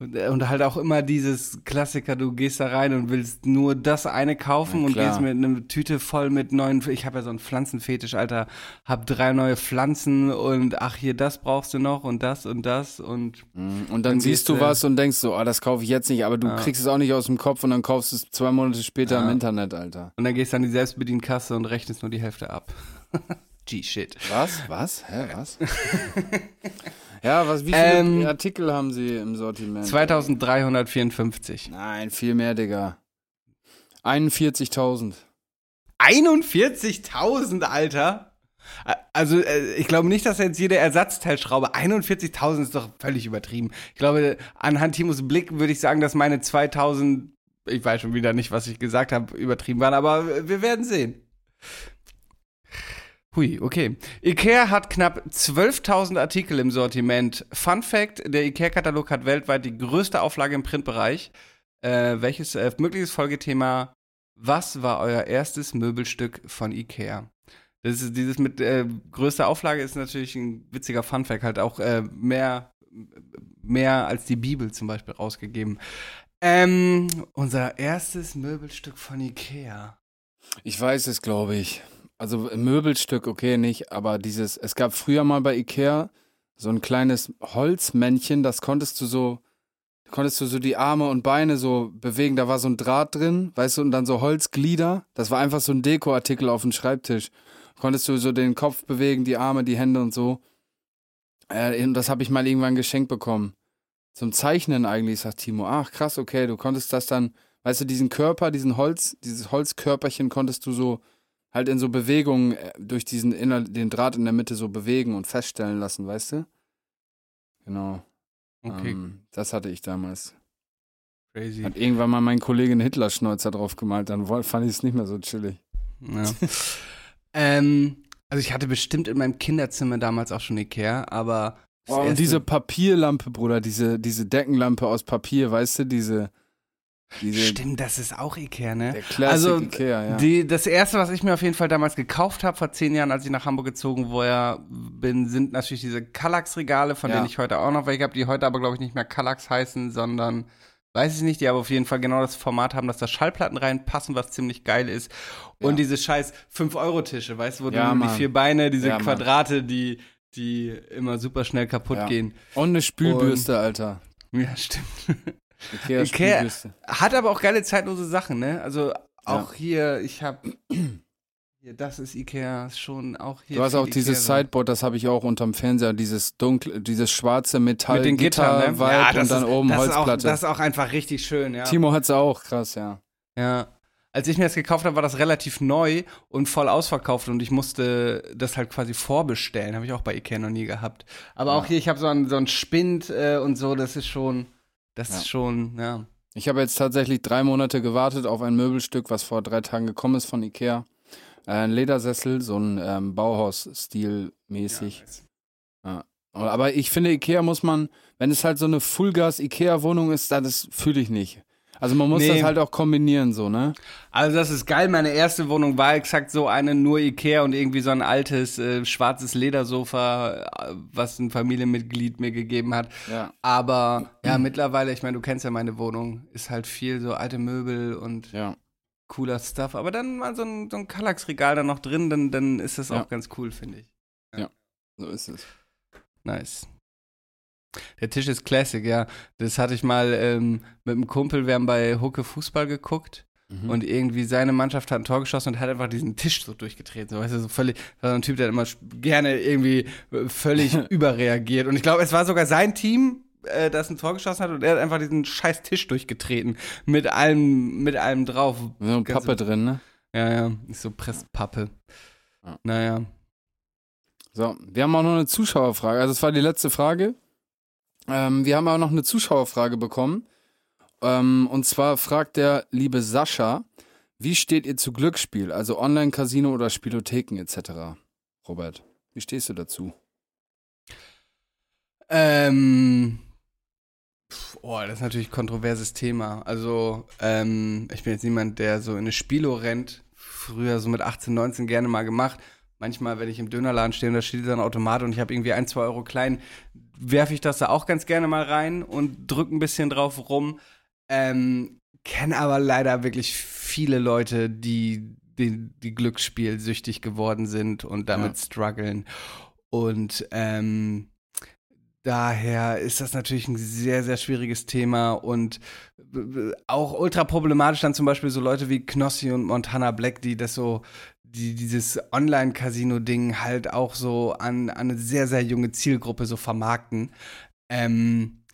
Und, äh, und halt auch immer dieses Klassiker, du gehst da rein und willst nur das eine kaufen und gehst mit einer Tüte voll mit neuen, ich habe ja so einen Pflanzenfetisch, Alter, hab drei neue Pflanzen und ach hier, das brauchst du noch und das und das und Mhm. Und dann, Dann siehst du was und denkst so, ah, das kaufe ich jetzt nicht, aber du Ja. kriegst es auch nicht aus dem Kopf und dann kaufst du es zwei Monate später Ja. im Internet, Alter. Und dann gehst du an die Selbstbedienkasse und rechnest nur die Hälfte ab. G-Shit. Was? Was? Hä, was? ja, was, wie viele Ähm, Artikel haben sie im Sortiment? 2354. Nein, viel mehr, Digga. 41.000. 41.000, Alter! Also, äh, ich glaube nicht, dass jetzt jede Ersatzteilschraube 41.000 ist doch völlig übertrieben. Ich glaube, anhand Timos Blick würde ich sagen, dass meine 2000, ich weiß schon wieder nicht, was ich gesagt habe, übertrieben waren, aber wir werden sehen. Hui, okay. Ikea hat knapp 12.000 Artikel im Sortiment. Fun Fact: Der Ikea-Katalog hat weltweit die größte Auflage im Printbereich. Äh, welches äh, mögliches Folgethema? Was war euer erstes Möbelstück von Ikea? Das ist dieses mit äh, größter Auflage ist natürlich ein witziger Funfact, halt auch äh, mehr, mehr als die Bibel zum Beispiel rausgegeben. Ähm, unser erstes Möbelstück von Ikea. Ich weiß es, glaube ich. Also Möbelstück, okay, nicht, aber dieses, es gab früher mal bei Ikea so ein kleines Holzmännchen, das konntest du so, konntest du so die Arme und Beine so bewegen, da war so ein Draht drin, weißt du, und dann so Holzglieder. Das war einfach so ein Dekoartikel auf dem Schreibtisch. Konntest du so den Kopf bewegen, die Arme, die Hände und so. Äh, und das habe ich mal irgendwann geschenkt bekommen. Zum Zeichnen eigentlich, sagt Timo. Ach, krass, okay, du konntest das dann, weißt du, diesen Körper, diesen Holz, dieses Holzkörperchen konntest du so halt in so Bewegungen äh, durch diesen inner, den Draht in der Mitte so bewegen und feststellen lassen, weißt du? Genau. Okay, Ähm, das hatte ich damals. crazy. Hat irgendwann mal mein Kollege einen Hitler-Schnäuzer drauf gemalt, dann fand ich es nicht mehr so chillig. Ja. ähm, also ich hatte bestimmt in meinem Kinderzimmer damals auch schon Ikea, aber Oh, und diese Papierlampe, Bruder, diese, diese Deckenlampe aus Papier, weißt du, diese, diese Stimmt, das ist auch Ikea, ne? der Classic Also, Ikea, ja. Die, das erste, was ich mir auf jeden Fall damals gekauft habe, vor zehn Jahren, als ich nach Hamburg gezogen woher bin, sind natürlich diese Kallax-Regale, von Ja. denen ich heute auch noch welche habe, die heute aber, glaube ich, nicht mehr Kallax heißen, sondern weiß ich nicht, die aber auf jeden Fall genau das Format haben, dass da Schallplatten reinpassen, was ziemlich geil ist. Und Ja. diese scheiß 5-Euro-Tische, weißt du, wo Ja, du die Mann. vier Beine, diese Ja, Mann. Quadrate, die, die immer super schnell kaputt gehen. Und eine Spülbürste, Alter. Ja, stimmt. Ikea, Ikea-. Hat aber auch geile zeitlose Sachen, ne? Also auch hier, ich habe hier, das ist Ikea, schon auch hier. Du hast auch dieses Ikea. Sideboard, das habe ich auch unterm Fernseher, dieses dunkle, dieses schwarze Metall mit den Gittern, ne? Ja, und dann ist, oben das ist auch, Holzplatte. das ist auch einfach richtig schön, ja. Timo hat's auch, krass, ja. Ja. Als ich mir das gekauft habe, war das relativ neu und voll ausverkauft und ich musste das halt quasi vorbestellen. Habe ich auch bei Ikea noch nie gehabt. Aber auch hier, ich habe so einen, so einen Spind äh, und so, das ist schon, das Ja. ist schon, ja. Ich habe jetzt tatsächlich drei Monate gewartet auf ein Möbelstück, was vor drei Tagen gekommen ist von Ikea. Äh, Ein Ledersessel, so ein ähm, Bauhaus-Stil mäßig. Aber ich finde, Ikea muss man, wenn es halt so eine Fullgas-Ikea-Wohnung ist, dann das fühle ich nicht. Also man muss Nee. das halt auch kombinieren, so, ne? Also das ist geil. Meine erste Wohnung war exakt so eine, nur Ikea und irgendwie so ein altes äh, schwarzes Ledersofa, äh, was ein Familienmitglied mir gegeben hat. Ja. Aber ja, mittlerweile, ich meine, du kennst ja meine Wohnung, ist halt viel so alte Möbel und Ja. cooler Stuff. Aber dann mal so ein, so ein Kallax-Regal da noch drin, dann, dann ist das Ja. auch ganz cool, finde ich. So ist es. Nice. Der Tisch ist Classic, ja. Das hatte ich mal ähm, mit einem Kumpel, wir haben bei Hucke Fußball geguckt. Mhm. Und irgendwie seine Mannschaft hat ein Tor geschossen und hat einfach diesen Tisch so durchgetreten. So, weißt du, so völlig, das war so ein Typ, der hat immer gerne irgendwie äh, völlig überreagiert. Und ich glaube, es war sogar sein Team, äh, das ein Tor geschossen hat und er hat einfach diesen scheiß Tisch durchgetreten. Mit allem, mit allem drauf. so eine Ganze- Pappe drin, ne? Ja, ja, ist so Presspappe. Ja. Naja. So, wir haben auch noch eine Zuschauerfrage. Also, es war die letzte Frage. Ähm, wir haben auch noch eine Zuschauerfrage bekommen. Ähm, und zwar fragt der liebe Sascha, wie steht ihr zu Glücksspiel, also Online-Casino oder Spielotheken etc.? Robert, wie stehst du dazu? Ähm. Oh, das ist natürlich ein kontroverses Thema. Also, ähm, ich bin jetzt niemand, der so in eine Spielo rennt. Früher so mit 18, 19 gerne mal gemacht. Manchmal, wenn ich im Dönerladen stehe und da steht dann ein Automat und ich habe irgendwie ein, zwei Euro klein, werfe ich das da auch ganz gerne mal rein und drücke ein bisschen drauf rum. Ähm, kenne aber leider wirklich viele Leute, die, die, die Glücksspielsüchtig geworden sind und damit strugglen. Und ähm, daher ist das natürlich ein sehr, sehr schwieriges Thema und äh, auch ultra problematisch dann zum Beispiel so Leute wie Knossi und Montana Black, die das so, die dieses Online-Casino-Ding halt auch so an, an eine sehr, sehr junge Zielgruppe so vermarkten. Ähm,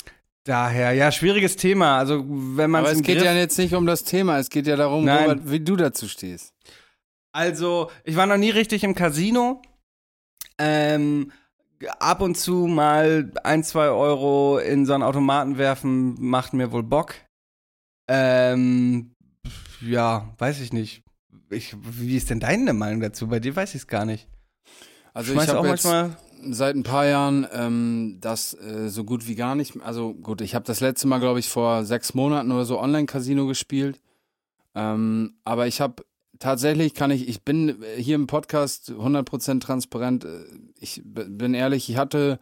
daher, ja, schwieriges Thema. Also, wenn man Aber es es geht ja jetzt nicht um das Thema, es geht ja darum. Robert, wie du dazu stehst. Also, ich war noch nie richtig im Casino. Ähm, ab und zu mal ein, zwei Euro in so einen Automaten werfen, macht mir wohl Bock. Ähm, ja, weiß ich nicht. Ich, wie ist denn deine Meinung dazu? Bei dir weiß ich es gar nicht. Also Schmeißt ich auch manchmal. seit ein paar Jahren ähm, das äh, so gut wie gar nicht. Also gut, ich habe das letzte Mal, glaube ich, vor sechs Monaten oder so Online-Casino gespielt. Ähm, aber ich habe tatsächlich kann ich, ich bin hier im Podcast 100% transparent. Äh, Ich bin ehrlich, ich hatte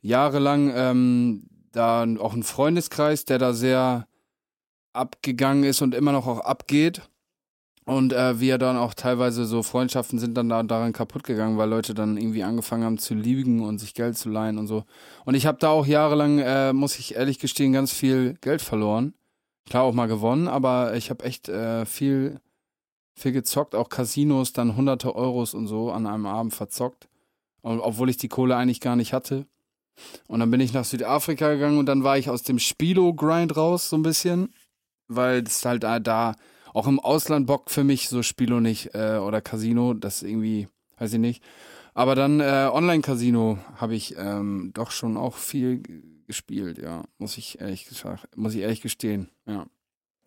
jahrelang ähm, da auch einen Freundeskreis, der da sehr abgegangen ist und immer noch auch abgeht. Und äh, wir dann auch teilweise so Freundschaften sind dann da daran kaputt gegangen, weil Leute dann irgendwie angefangen haben zu lügen und sich Geld zu leihen und so. Und ich habe da auch jahrelang, äh, muss ich ehrlich gestehen, ganz viel Geld verloren. Klar auch mal gewonnen, aber ich habe echt äh, viel, viel gezockt, auch Casinos, dann hunderte Euros und so an einem Abend verzockt. Obwohl ich die Kohle eigentlich gar nicht hatte. Und dann bin ich nach Südafrika gegangen und dann war ich aus dem Spilo-Grind raus, so ein bisschen. Weil das halt da, da auch im Ausland bockt für mich so Spilo nicht äh, oder Casino, das irgendwie, weiß ich nicht. Aber dann äh, Online-Casino habe ich ähm, doch schon auch viel gespielt, ja. Muss ich ehrlich gesagt, muss ich ehrlich gestehen, ja.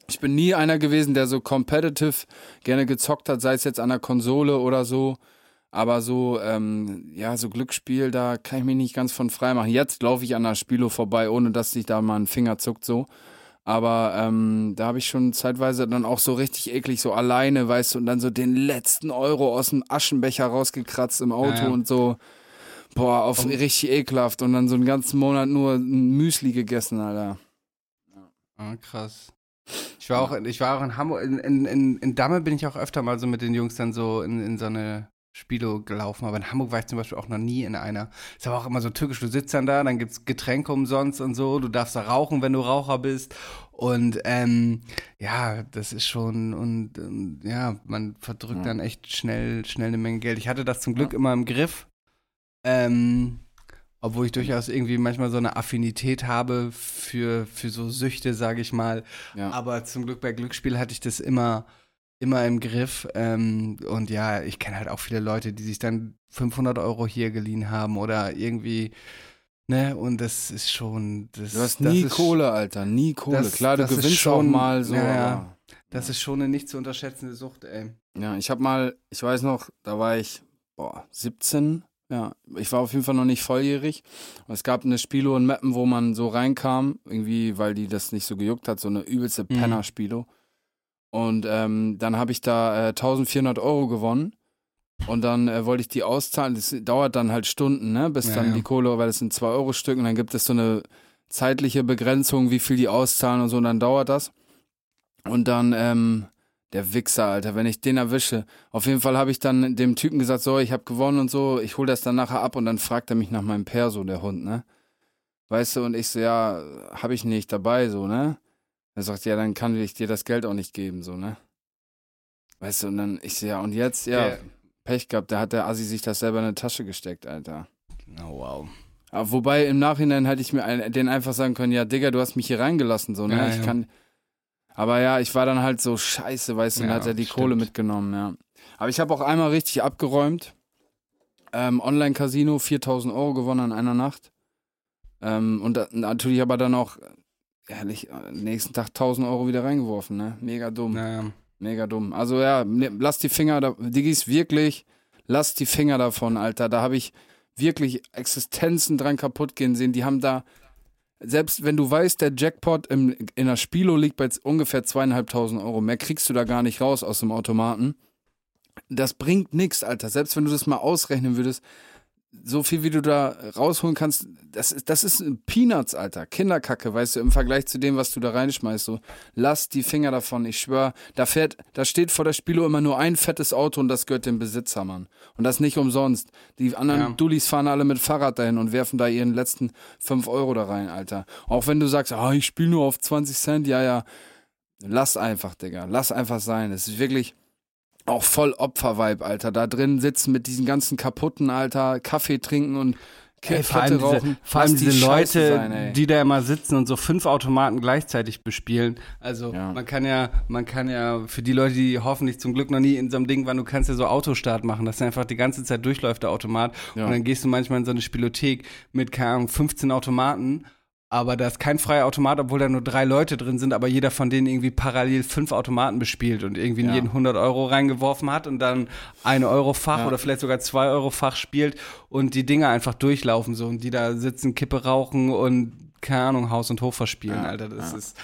Ich bin nie einer gewesen, der so competitive gerne gezockt hat, sei es jetzt an der Konsole oder so. Aber so, ähm, ja, so Glücksspiel, da kann ich mich nicht ganz von frei machen. Jetzt laufe ich an der Spilo vorbei, ohne dass sich da mal ein Finger zuckt so. Aber ähm, da habe ich schon zeitweise dann auch so richtig eklig, so alleine, weißt du, und dann so den letzten Euro aus dem Aschenbecher rausgekratzt im Auto Ja, ja. und so. Boah, auf richtig ekelhaft. Und dann so einen ganzen Monat nur ein Müsli gegessen, Alter. Ah, krass. Ich war auch, ich war auch in Hamburg, in, in, in, in Damme bin ich auch öfter mal so mit den Jungs dann so in, in so eine Spilo gelaufen, aber in Hamburg war ich zum Beispiel auch noch nie in einer. Ist aber auch immer so türkisch, du sitzt dann da, dann gibt's Getränke umsonst und so, du darfst da rauchen, wenn du Raucher bist und ähm, ja, das ist schon und, und ja, man verdrückt Ja. dann echt schnell, schnell eine Menge Geld. Ich hatte das zum Glück immer im Griff, ähm, obwohl ich durchaus irgendwie manchmal so eine Affinität habe für, für so Süchte, sage ich mal. Ja. Aber zum Glück bei Glücksspiel hatte ich das immer, immer im Griff. Ähm, und ja, ich kenne halt auch viele Leute, die sich dann 500 Euro hier geliehen haben oder irgendwie, ne? Und das ist schon, das, Du hast nie Kohle, Alter, nie Kohle. das- Klar, du gewinnst schon- mal so. ja, ja. Das ist schon eine nicht zu unterschätzende Sucht, ey. Ja, ich habe mal, ich weiß noch, da war ich, boah, 17. Ja, ich war auf jeden Fall noch nicht volljährig. Und es gab eine Spilo in Meppen, wo man so reinkam, irgendwie, weil die das nicht so gejuckt hat, so eine übelste Mhm. Und ähm, dann habe ich da äh, 1400 Euro gewonnen. Und dann äh, wollte ich die auszahlen. Das dauert dann halt Stunden, ne? Bis Ja, dann ja. die Kohle, weil es sind 2 Euro Stück und dann gibt es so eine zeitliche Begrenzung, wie viel die auszahlen und so, und dann dauert das. Und dann, ähm, der Wichser, Alter, wenn ich den erwische. Auf jeden Fall habe ich dann dem Typen gesagt, so, ich habe gewonnen und so, ich hole das dann nachher ab und dann fragt er mich nach meinem Perso, der Hund, ne? Weißt du, und ich so, ja, habe ich nicht dabei, so, ne? Er sagt, ja, dann kann ich dir das Geld auch nicht geben, so, ne? Weißt du, und dann, ich so, ja, und jetzt, ja, Der- Pech gehabt, da hat der Assi sich das selber in eine Tasche gesteckt, Alter. Oh, wow. Aber wobei im Nachhinein hätte ich mir ein, den einfach sagen können, ja, Digga, du hast mich hier reingelassen, so, ne? Ja, ich ja. kann. Aber ja, ich war dann halt so scheiße, weißt du, und Ja, dann hat er die stimmt. Kohle mitgenommen, ja. Aber ich habe auch einmal richtig abgeräumt. Ähm, Online-Casino, 4000 Euro gewonnen an einer Nacht. Ähm, und da, natürlich aber dann auch, ehrlich, äh, nächsten Tag 1000 Euro wieder reingeworfen, ne? Mega dumm. Naja. Mega dumm. Also ja, ne, lass die Finger, da, Diggis, wirklich, lass die Finger davon, Alter. Da habe ich wirklich Existenzen dran kaputt gehen sehen. Die haben da, selbst wenn du weißt, der Jackpot im, in der Spilo liegt bei ungefähr zweieinhalbtausend Euro, mehr kriegst du da gar nicht raus aus dem Automaten. Das bringt nichts, Alter. Selbst wenn du das mal ausrechnen würdest, so viel wie du da rausholen kannst, das ist, das ist Peanuts, Alter. Kinderkacke, weißt du, im Vergleich zu dem, was du da reinschmeißt. So, lass die Finger davon, ich schwör. Da fährt, da steht vor der Spilo immer nur ein fettes Auto und das gehört dem Besitzer, Mann. Und das nicht umsonst. Die anderen Ja. Dullis fahren alle mit Fahrrad dahin und werfen da ihren letzten fünf Euro da rein, Alter. Auch wenn du sagst, ah, ich spiele nur auf 20 Cent, ja, ja. Lass einfach, Digga. Lass einfach sein. Es ist wirklich auch voll Opfervibe, Alter. Da drin sitzen mit diesen ganzen kaputten, Alter, Kaffee trinken und Ey, Kette vor allem diese, rauchen. vor allem die diese Scheiße Leute, sein, die da immer sitzen und so fünf Automaten gleichzeitig bespielen. Also Ja. man kann ja, man kann ja für die Leute, die hoffentlich zum Glück noch nie in so einem Ding waren, du kannst ja so Autostart machen, dass einfach die ganze Zeit durchläuft der Automat. Ja. Und dann gehst du manchmal in so eine Spielothek mit, keine Ahnung, 15 Automaten. Aber da ist kein freier Automat, obwohl da nur drei Leute drin sind, aber jeder von denen irgendwie parallel fünf Automaten bespielt und irgendwie in Ja. jeden 100 Euro reingeworfen hat und dann ein Euro Fach Ja. oder vielleicht sogar zwei Euro Fach spielt und die Dinger einfach durchlaufen so und die da sitzen, Kippe rauchen und keine Ahnung, Haus und Hof verspielen, Ja, Alter. Das ist,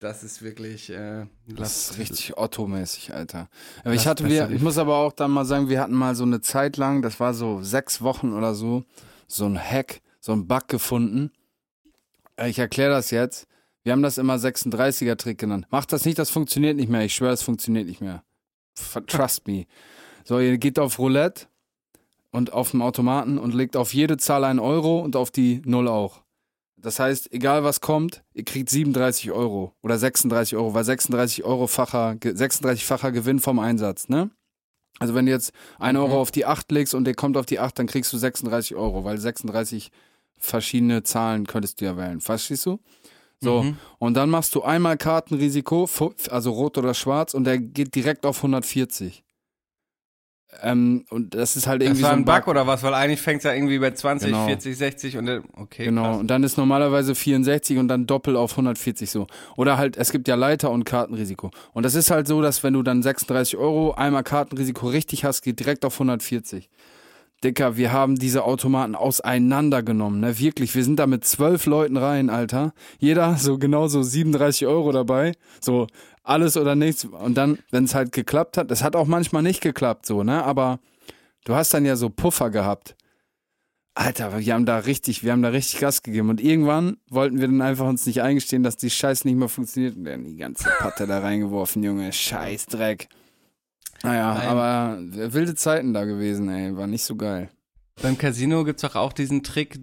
Das ist wirklich, äh, Das ist richtig Otto-mäßig, Alter. Aber ich hatte, wir, ich muss aber auch dann mal sagen, wir hatten mal so eine Zeit lang, das war so sechs Wochen oder so, so ein Hack, so ein Bug gefunden. Äh, Ich erkläre das jetzt. Wir haben das immer 36er-Trick genannt. Macht das nicht, das funktioniert nicht mehr. Ich schwöre, es funktioniert nicht mehr. Trust me. So, ihr geht auf Roulette und auf dem Automaten und legt auf jede Zahl einen Euro und auf die Null auch. Das heißt, egal was kommt, ihr kriegt 37 Euro oder 36 Euro, weil 36 Euro-facher, 36-facher Gewinn vom Einsatz, ne? Also wenn du jetzt 1 Euro auf die 8 legst und der kommt auf die 8, dann kriegst du 36 Euro, weil 36 verschiedene Zahlen könntest du ja wählen. Verstehst du? So, Mhm. und dann machst du einmal Kartenrisiko, also rot oder schwarz, und der geht direkt auf 140. Ähm, und das ist halt Das irgendwie war so ein Bug oder was? Weil eigentlich fängt es ja irgendwie bei 20, Genau. 40, 60 und dann, okay. Genau, krass. und dann ist normalerweise 64 und dann doppelt auf 140 so. Oder halt, es gibt ja Leiter und Kartenrisiko. Und das ist halt so, dass wenn du dann 36 Euro einmal Kartenrisiko richtig hast, geht direkt auf 140. Dicker, wir haben diese Automaten auseinandergenommen, ne? Wirklich, wir sind da mit zwölf Leuten rein, Alter. Jeder so genau so 37 Euro dabei. So alles oder nichts. Und dann, wenn es halt geklappt hat, das hat auch manchmal nicht geklappt, so, ne? Aber du hast dann ja so Puffer gehabt. Alter, wir haben da richtig, wir haben da richtig Gas gegeben. Und irgendwann wollten wir dann einfach uns nicht eingestehen, dass die Scheiße nicht mehr funktioniert. Und dann die ganze Patte da reingeworfen, Junge. Scheißdreck. Naja, Nein. aber wilde Zeiten da gewesen, ey. War nicht so geil. Beim Casino gibt es doch auch diesen Trick,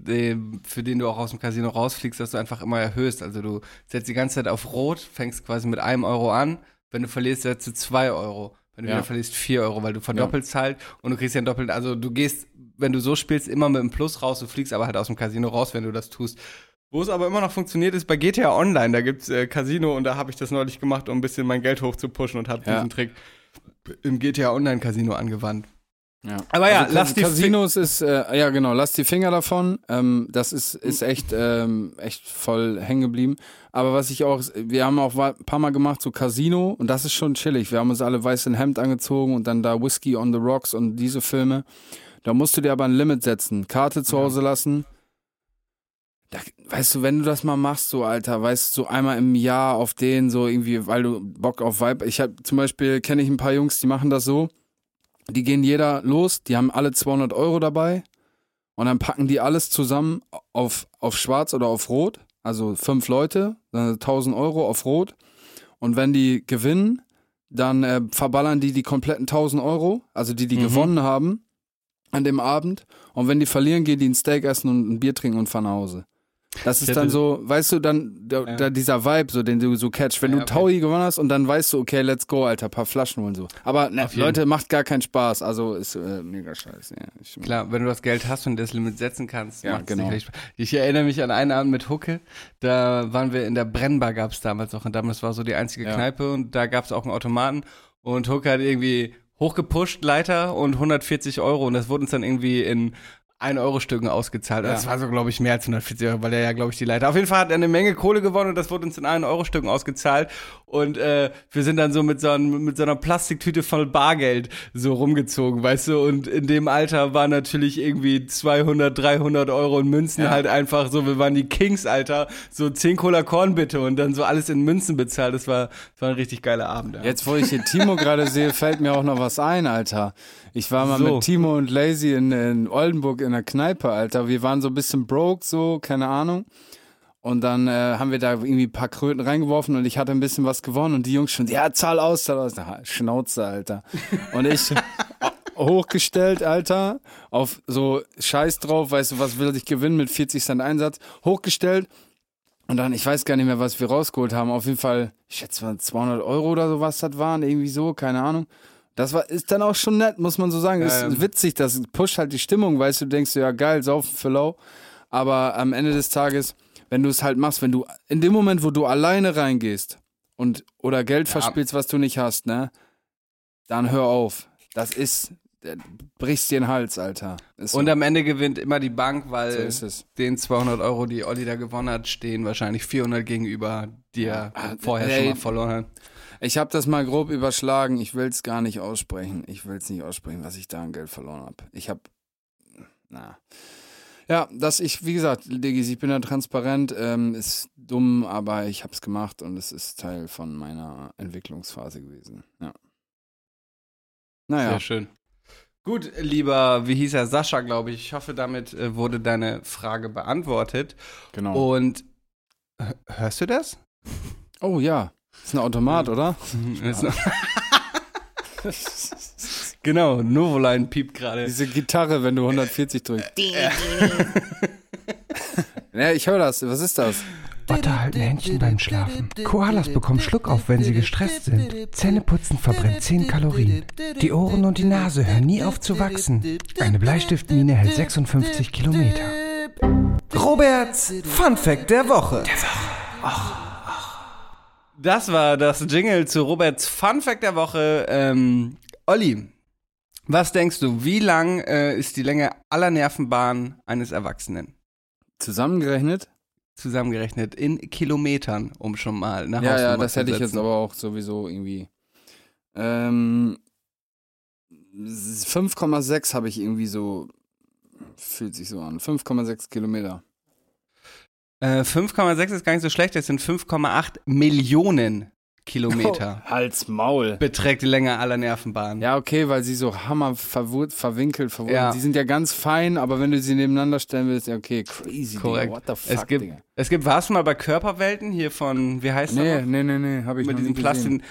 für den du auch aus dem Casino rausfliegst, dass du einfach immer erhöhst. Also du setzt die ganze Zeit auf Rot, fängst quasi mit einem Euro an. Wenn du verlierst, setzt du zwei Euro. Wenn du Ja. wieder verlierst, vier Euro, weil du verdoppelst halt und du kriegst ja einen doppelten. Also du gehst, wenn du so spielst, immer mit einem Plus raus, du fliegst aber halt aus dem Casino raus, wenn du das tust. Wo es aber immer noch funktioniert, ist bei GTA Online. Da gibt's äh, Casino und da habe ich das neulich gemacht, um ein bisschen mein Geld hochzupushen und habe Ja. diesen Trick im GTA Online Casino angewandt. Ja. Aber ja, also, lass die Casinos ist, äh, ja genau, lass die Finger davon. Ähm, das ist, ist echt, ähm, echt voll hängen geblieben. Aber was ich auch, wir haben auch ein paar Mal gemacht, so Casino, und das ist schon chillig. Wir haben uns alle weiß in Hemd angezogen und dann da Whiskey on the Rocks und diese Filme. Da musst du dir aber ein Limit setzen, Karte zu Hause lassen. Da, weißt du, wenn du das mal machst, so Alter, weißt du, so einmal im Jahr auf den, so irgendwie, weil du Bock auf Vibe. Ich habe zum Beispiel, kenne ich ein paar Jungs, die machen das so. Die gehen jeder los, die haben alle 200 Euro dabei und dann packen die alles zusammen auf, auf schwarz oder auf rot. Also fünf Leute, dann 1000 Euro auf rot. Und wenn die gewinnen, dann äh, verballern die die kompletten 1000 Euro, also die, die Mhm. gewonnen haben an dem Abend. Und wenn die verlieren, gehen die ein Steak essen und ein Bier trinken und fahren nach Hause. Das ist dann so, weißt du, dann da, Ja. da dieser Vibe, so den du so catch. Wenn Ja, du okay. Taui gewonnen hast und dann weißt du, okay, let's go, Alter, paar Flaschen holen so. Aber ne. Leute, macht gar keinen Spaß. Also ist äh, mega scheiße. Ja. Ich, Klar, wenn du das Geld hast und das Limit setzen kannst, Ja, genau. Ich erinnere mich an einen Abend mit Hucke, da waren wir in der Brennbar, gab's damals noch, und damals war so die einzige. Kneipe und da gab's auch einen Automaten und Hucke hat irgendwie hochgepusht, Leiter und 140 Euro und das wurde uns dann irgendwie in 1 Euro Stücken ausgezahlt. Ja. Das war so, glaube ich, mehr als 140 Euro, weil er ja, glaube ich, die Leiter. Auf jeden Fall hat er eine Menge Kohle gewonnen und das wurde uns in 1 Euro Stücken ausgezahlt. Und äh, wir sind dann so mit so, einem, mit so einer Plastiktüte voll Bargeld so rumgezogen, weißt du? Und in dem Alter war natürlich irgendwie 200, 300 Euro in Münzen Ja. halt einfach so. Wir waren die Kings, Alter. So 10 Cola Korn bitte und dann so alles in Münzen bezahlt. Das war, das war ein richtig geiler Abend. Ja. Jetzt, wo ich hier Timo gerade sehe, fällt mir auch noch was ein, Alter. Ich war mal So. mit Timo und Lazy in, in Oldenburg in der Kneipe, Alter. Wir waren so ein bisschen broke, so, keine Ahnung. Und dann äh, haben wir da irgendwie ein paar Kröten reingeworfen und ich hatte ein bisschen was gewonnen und die Jungs schon, ja, zahl aus, zahl aus. Na, Schnauze, Alter. Und ich hochgestellt, Alter, auf so Scheiß drauf, weißt du, was will ich gewinnen mit 40 Cent Einsatz, hochgestellt und dann, ich weiß gar nicht mehr, was wir rausgeholt haben, auf jeden Fall, ich schätze mal 200 Euro oder so, was das waren, irgendwie so, keine Ahnung. Das war, ist dann auch schon nett, muss man so sagen. Ist Ähm. witzig, das pusht halt die Stimmung, weißt du, du denkst, ja geil, saufen für lau. Aber am Ende des Tages, wenn du es halt machst, wenn du, in dem Moment, wo du alleine reingehst und, oder Geld verspielst, was du nicht hast, ne, dann hör auf. Das ist, brichst dir den Hals, Alter. Ist so. Und am Ende gewinnt immer die Bank, weil so ist den 200 Euro, die Olli da gewonnen hat, stehen wahrscheinlich 400 gegenüber, die er Ah, vorher ey. schon mal verloren hat. Ich habe das mal grob überschlagen. Ich will es gar nicht aussprechen. Ich will es nicht aussprechen, was ich da an Geld verloren habe. Ich habe, na, Ja, dass ich, wie gesagt, Diggis, ich bin da transparent, ähm, ist dumm, aber ich hab's gemacht und es ist Teil von meiner Entwicklungsphase gewesen. Ja. Naja, Sehr schön. Gut, lieber, wie hieß er, Sascha, glaube ich. Ich hoffe, damit äh, wurde deine Frage beantwortet. genau. Und hörst du das? Oh ja, ist ein Automat, oder? Genau, Novoline piept gerade. Diese Gitarre, wenn du 140 drückst. ja, ich höre das. Was ist das? Otter halten Händchen beim Schlafen. Koalas bekommen Schluck auf, wenn sie gestresst sind. Zähneputzen verbrennt 10 Kalorien. Die Ohren und die Nase hören nie auf zu wachsen. Eine Bleistiftmine hält 56 Kilometer. Roberts Fun Fact der Woche. Das war das Jingle zu Roberts Fun Fact der Woche. Ähm, Olli, was denkst du, wie lang äh, ist die Länge aller Nervenbahnen eines Erwachsenen? Zusammengerechnet? Zusammengerechnet in Kilometern, um schon mal eine Ja, ja, Hausnummer das hätte ich jetzt aber auch sowieso irgendwie. Ähm, 5,6 habe ich irgendwie so. Fühlt sich so an. 5,6 Kilometer. Äh, 5,6 ist gar nicht so schlecht, das sind 5,8 Millionen Kilometer. Hals, Maul. Beträgt die Länge aller Nervenbahnen. Ja, okay, weil sie so hammer verwur verwinkelt, verwurzelt. Ja. Die sind ja ganz fein, aber wenn du sie nebeneinander stellen willst, ja, okay, crazy. Korrekt. What the fuck, es gibt, Digga. es gibt, warst du mal bei Körperwelten hier von, wie heißt Nee, das? nee, nee, nee, habe ich mit noch diesem nie gesehen. Plastik.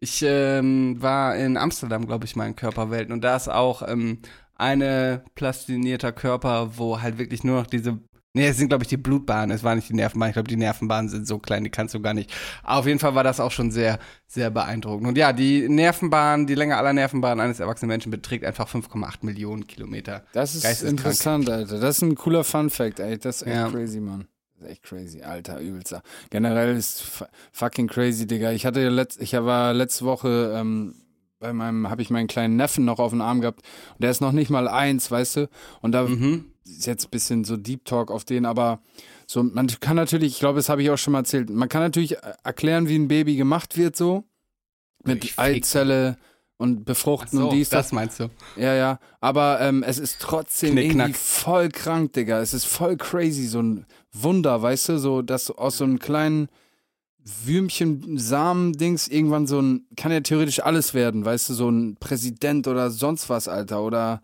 Ich ähm, war in Amsterdam, glaube ich, mal in Körperwelten und da ist auch ähm, eine plastinierter Körper, wo halt wirklich nur noch diese Nee, es sind, glaube ich, die Blutbahnen. Es war nicht die Nervenbahnen. Ich glaube, die Nervenbahnen sind so klein, die kannst du gar nicht. Auf jeden Fall war das auch schon sehr, sehr beeindruckend. Und ja, die Nervenbahn, die Länge aller Nervenbahnen eines erwachsenen Menschen beträgt einfach 5,8 Millionen Kilometer. Das ist interessant, Alter. Das ist ein cooler Fun Fact, ey. Das ist echt Ja. crazy, Mann. Das ist echt crazy, Alter, übelster. Generell ist fu- fucking crazy, Digga. Ich hatte ja letzt, ich war letzte Woche ähm, bei meinem, habe ich meinen kleinen Neffen noch auf den Arm gehabt und der ist noch nicht mal eins, weißt du? Und da Mhm. Ist jetzt ein bisschen so Deep Talk auf den, aber so, man kann natürlich, ich glaube, das habe ich auch schon mal erzählt, man kann natürlich erklären, wie ein Baby gemacht wird, so. Mit. Eizelle und befruchten So, und dies, das. das meinst du. Ja, ja, aber ähm, es ist trotzdem irgendwie voll krank, Digga. Es ist voll crazy, so ein Wunder, weißt du, so dass aus so einem kleinen Würmchen Samen-Dings irgendwann so ein, kann ja theoretisch alles werden, weißt du, so ein Präsident oder sonst was, Alter, oder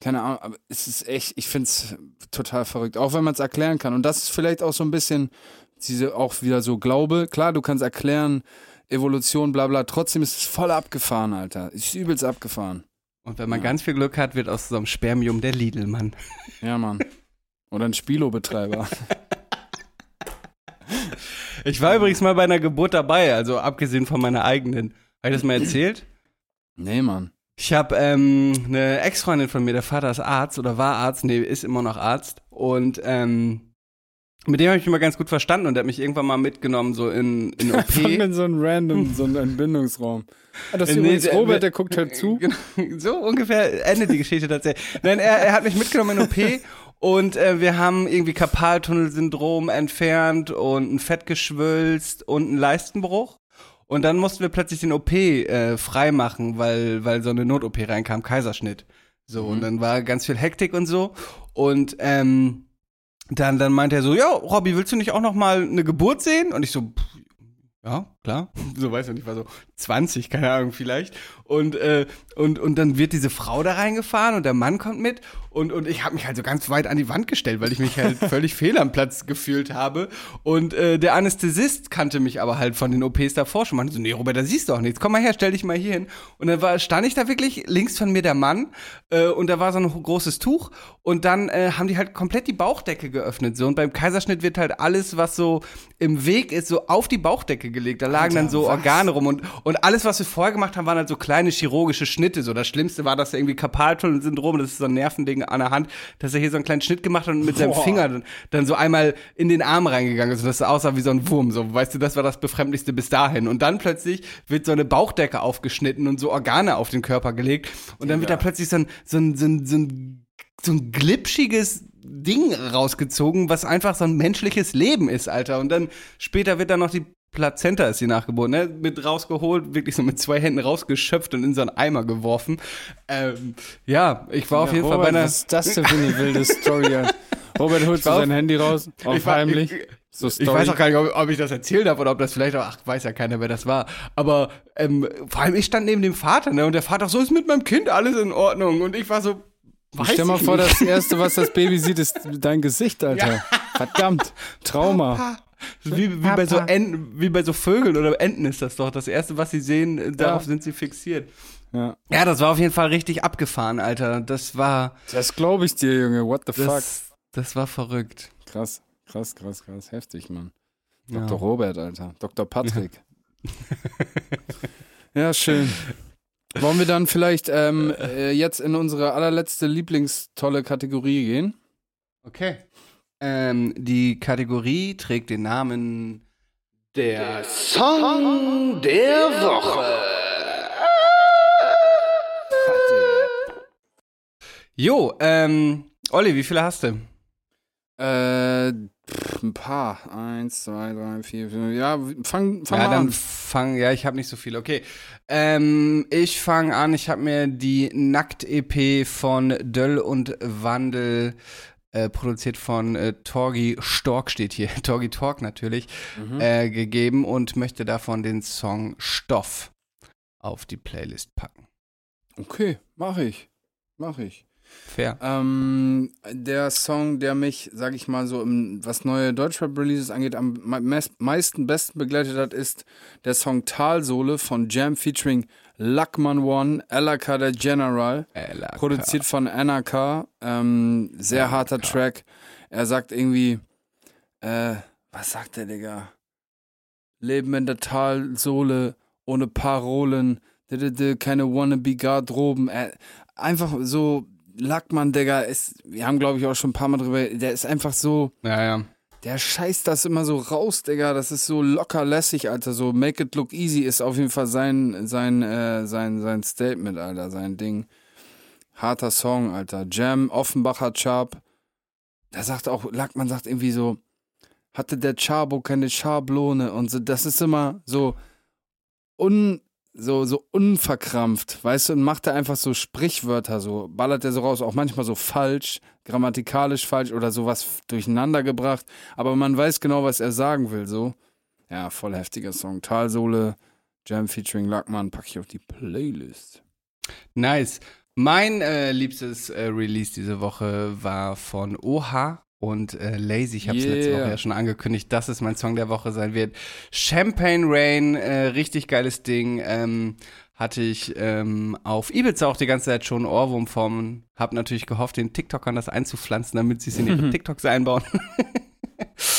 keine Ahnung, aber es ist echt, ich find's total verrückt, auch wenn man es erklären kann. Und das ist vielleicht auch so ein bisschen diese auch wieder so Glaube. Klar, du kannst erklären, Evolution, bla bla, trotzdem ist es voll abgefahren, Alter. Ist übelst abgefahren. Und wenn man ganz viel Glück hat, wird aus so einem Spermium der Lidl-Mann. Ja, Mann. Oder ein Spilo-Betreiber. Ich war übrigens mal bei einer Geburt dabei, also abgesehen von meiner eigenen. Habe ich das mal erzählt? Nee, Mann. Ich habe ähm, eine Ex-Freundin von mir, der Vater ist Arzt oder war Arzt, nee, ist immer noch Arzt. Und ähm, mit dem habe ich mich immer ganz gut verstanden und der hat mich irgendwann mal mitgenommen, so in, in OP. in so einen random, so einen Entbindungsraum. Ah, das ist Nee, übrigens der- Robert, der- der guckt halt zu. Genau, so ungefähr endet die Geschichte tatsächlich. Nein, er, er hat mich mitgenommen in OP und äh, wir haben irgendwie Karpaltunnelsyndrom entfernt und ein Fettgeschwülst und einen Leistenbruch. Und dann mussten wir plötzlich den OP äh, freimachen, weil, weil so eine Not-OP reinkam, Kaiserschnitt. So, und dann war ganz viel Hektik und so. Und ähm, dann, dann meinte er so, ja, Robby, willst du nicht auch noch mal eine Geburt sehen? Und ich so, pff, ja, klar. So weiß ich nicht, war so 20, keine Ahnung, vielleicht. Und, äh, und, und dann wird diese Frau da reingefahren und der Mann kommt mit und, und ich habe mich halt so ganz weit an die Wand gestellt, weil ich mich halt völlig fehl am Platz gefühlt habe. Und äh, der Anästhesist kannte mich aber halt von den OPs davor schon. Meinte so, nee, Robert, da siehst du auch nichts. Komm mal her, stell dich mal hier hin. Und dann war, stand ich da wirklich links von mir der Mann äh, und da war so ein großes Tuch und dann äh, haben die halt komplett die Bauchdecke geöffnet. So. Und beim Kaiserschnitt wird halt alles, was so im Weg ist, so auf die Bauchdecke gelegt. Da lagen dann so Organe rum und, und alles, was wir vorher gemacht haben, waren halt so kleine chirurgische Schnitte. So das Schlimmste war, dass er irgendwie Karpaltunnelsyndrom, das ist so ein Nervending an der Hand, dass er hier so einen kleinen Schnitt gemacht hat und mit seinem Finger dann, dann so einmal in den Arm reingegangen ist, dass es aussah wie so ein Wurm. So, weißt du, das war das Befremdlichste bis dahin. Und dann plötzlich wird so eine Bauchdecke aufgeschnitten und so Organe auf den Körper gelegt. Und dann wird da plötzlich so ein, so ein, so ein, so ein so ein glitschiges Ding rausgezogen, was einfach so ein menschliches Leben ist, Alter. Und dann später wird dann noch die Plazenta ist sie nachgeboren, ne? Mit rausgeholt, wirklich so mit zwei Händen rausgeschöpft und in so einen Eimer geworfen. Ähm, ja, ich war auf jeden Robert, Fall bei einer. Was ist das denn für eine wilde Story? ja? Robert holt so sein Handy raus, auf heimlich. Ich, so ich weiß auch gar nicht, ob, ob ich das erzählt habe oder ob das vielleicht auch, ach, weiß ja keiner, wer das war. Aber ähm, vor allem, ich stand neben dem Vater, ne? Und der Vater so ist mit meinem Kind alles in Ordnung. Und ich war so. Weiß Stell mal vor, nicht. das Erste, was das Baby sieht, ist dein Gesicht, Alter. Verdammt. Trauma. Wie, wie, bei so Enten, wie bei so Vögeln oder Enten ist das doch. Das Erste, was sie sehen, äh, darauf sind sie fixiert. Ja. Ja, das war auf jeden Fall richtig abgefahren, Alter. Das war. Das glaube ich dir, Junge. What the fuck? Das, das war verrückt. Krass, krass, krass, krass. Heftig, Mann. Ja. Dr. Robert, Alter. Dr. Patrick. Ja, schön. Wollen wir dann vielleicht ähm, äh, jetzt in unsere allerletzte Lieblingstolle Kategorie gehen? Okay. Ähm, die Kategorie trägt den Namen der Song der Woche. Jo, ähm, Olli, wie viele hast du? Äh, pff, ein paar. Eins, zwei, drei, vier, fünf. Ja, fang, fang ja, mal dann an. fang, ja, ich habe nicht so viel. Okay, ähm, ich fange an. Ich habe mir die Nackt-EP von Döll und Wandel äh, produziert von äh, Torgi Stork steht hier, Torgi Talk natürlich, Mhm. äh, gegeben und möchte davon den Song Stoff auf die Playlist packen. Okay, mach ich. Mach ich. Fair. Ähm, der Song, der mich, sag ich mal so, im, was neue Deutschrap-Releases angeht, am meisten besten begleitet hat, ist der Song Talsohle von Jam featuring Luckman One, LK der General, LK. produziert von NRK. Ähm, sehr harter Track. Er sagt irgendwie, äh, was sagt der, Digga? Leben in der Talsohle, ohne Parolen, keine Wannabe-Garderoben. Äh, einfach so, Lackmann, Digga, ist, wir haben, glaube ich, auch schon ein paar Mal drüber, der ist einfach so, Ja, ja. Der scheißt das immer so raus, Digga. Das ist so locker lässig, Alter. So Make It Look Easy ist auf jeden Fall sein, sein, äh, sein, sein Statement, Alter, sein Ding. Harter Song, Alter. Jam, Offenbacher Chab. Da sagt auch, Lackmann sagt irgendwie so, hatte der Chabo keine Schablone und so, das ist immer so un, so, so unverkrampft, weißt du, und macht er einfach so Sprichwörter, so, ballert er so raus, auch manchmal so falsch, grammatikalisch falsch oder sowas durcheinander gebracht, aber man weiß genau, was er sagen will, so. Ja, voll heftiger Song. Talsohle, Jam featuring Lackmann, pack ich auf die Playlist. Nice. Mein äh, liebstes äh, Release diese Woche war von Oha und äh, Lazy. Ich habe es letzte Yeah. Woche ja schon angekündigt, dass es mein Song der Woche sein wird. Champagne Rain, äh, richtig geiles Ding. Ähm, hatte ich ähm, auf Ibiza auch die ganze Zeit schon Ohrwurm vom. Hab natürlich gehofft, den TikTokern das einzupflanzen, damit sie es in ihre TikToks einbauen.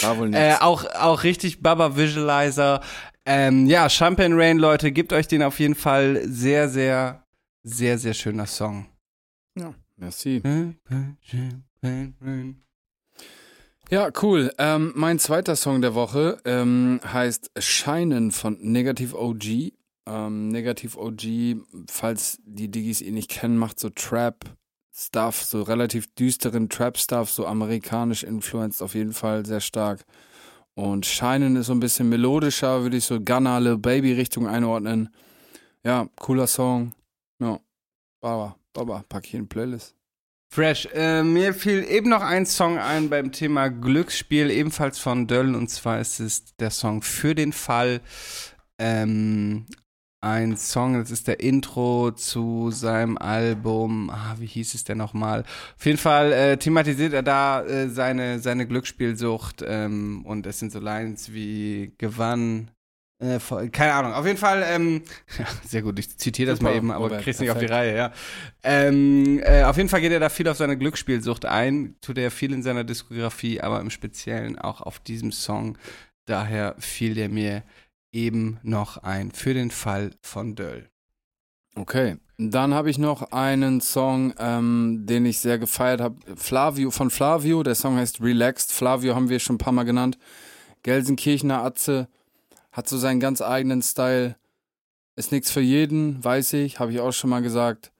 War wohl Äh, nichts. auch, auch richtig Baba Visualizer. Ähm, ja, Champagne Rain, Leute, gebt euch den auf jeden Fall. Sehr, sehr, sehr, sehr schöner Song. ja, merci. Champagne Rain. Ja, cool. Ähm, mein zweiter Song der Woche ähm, heißt Scheinen von Negativ OG. Ähm, Negativ OG, falls die Diggis ihn nicht kennen, macht so Trap-Stuff, so relativ düsteren Trap-Stuff, so amerikanisch influenced auf jeden Fall sehr stark. Und Scheinen ist so ein bisschen melodischer, würde ich so Gunna, Lil Baby Richtung einordnen. Ja, cooler Song. Ja, Baba, Baba, pack ich in Playlist. Fresh. Äh, mir fiel eben noch ein Song ein beim Thema Glücksspiel, ebenfalls von Döll, und zwar ist es der Song Für den Fall. Ähm, ein Song, das ist der Intro zu seinem Album, ah, wie hieß es denn nochmal? Auf jeden Fall äh, thematisiert er da äh, seine, seine Glücksspielsucht ähm, und es sind so Lines wie gewann, äh, keine Ahnung, auf jeden Fall, ähm, ja, sehr gut, ich zitiere das Super, mal eben, aber Robert, krieg's nicht auf die. Reihe, ja. Ähm, äh, auf jeden Fall geht er da viel auf seine Glücksspielsucht ein, tut er viel in seiner Diskografie, aber im Speziellen auch auf diesem Song. Daher fiel der mir eben noch ein für den Fall von Döll. Okay, dann habe ich noch einen Song, ähm, den ich sehr gefeiert habe. Flavio von Flavio, der Song heißt Relaxed. Flavio haben wir schon ein paar Mal genannt. Gelsenkirchener Atze hat so seinen ganz eigenen Style. Ist nichts für jeden, weiß ich, habe ich auch schon mal gesagt.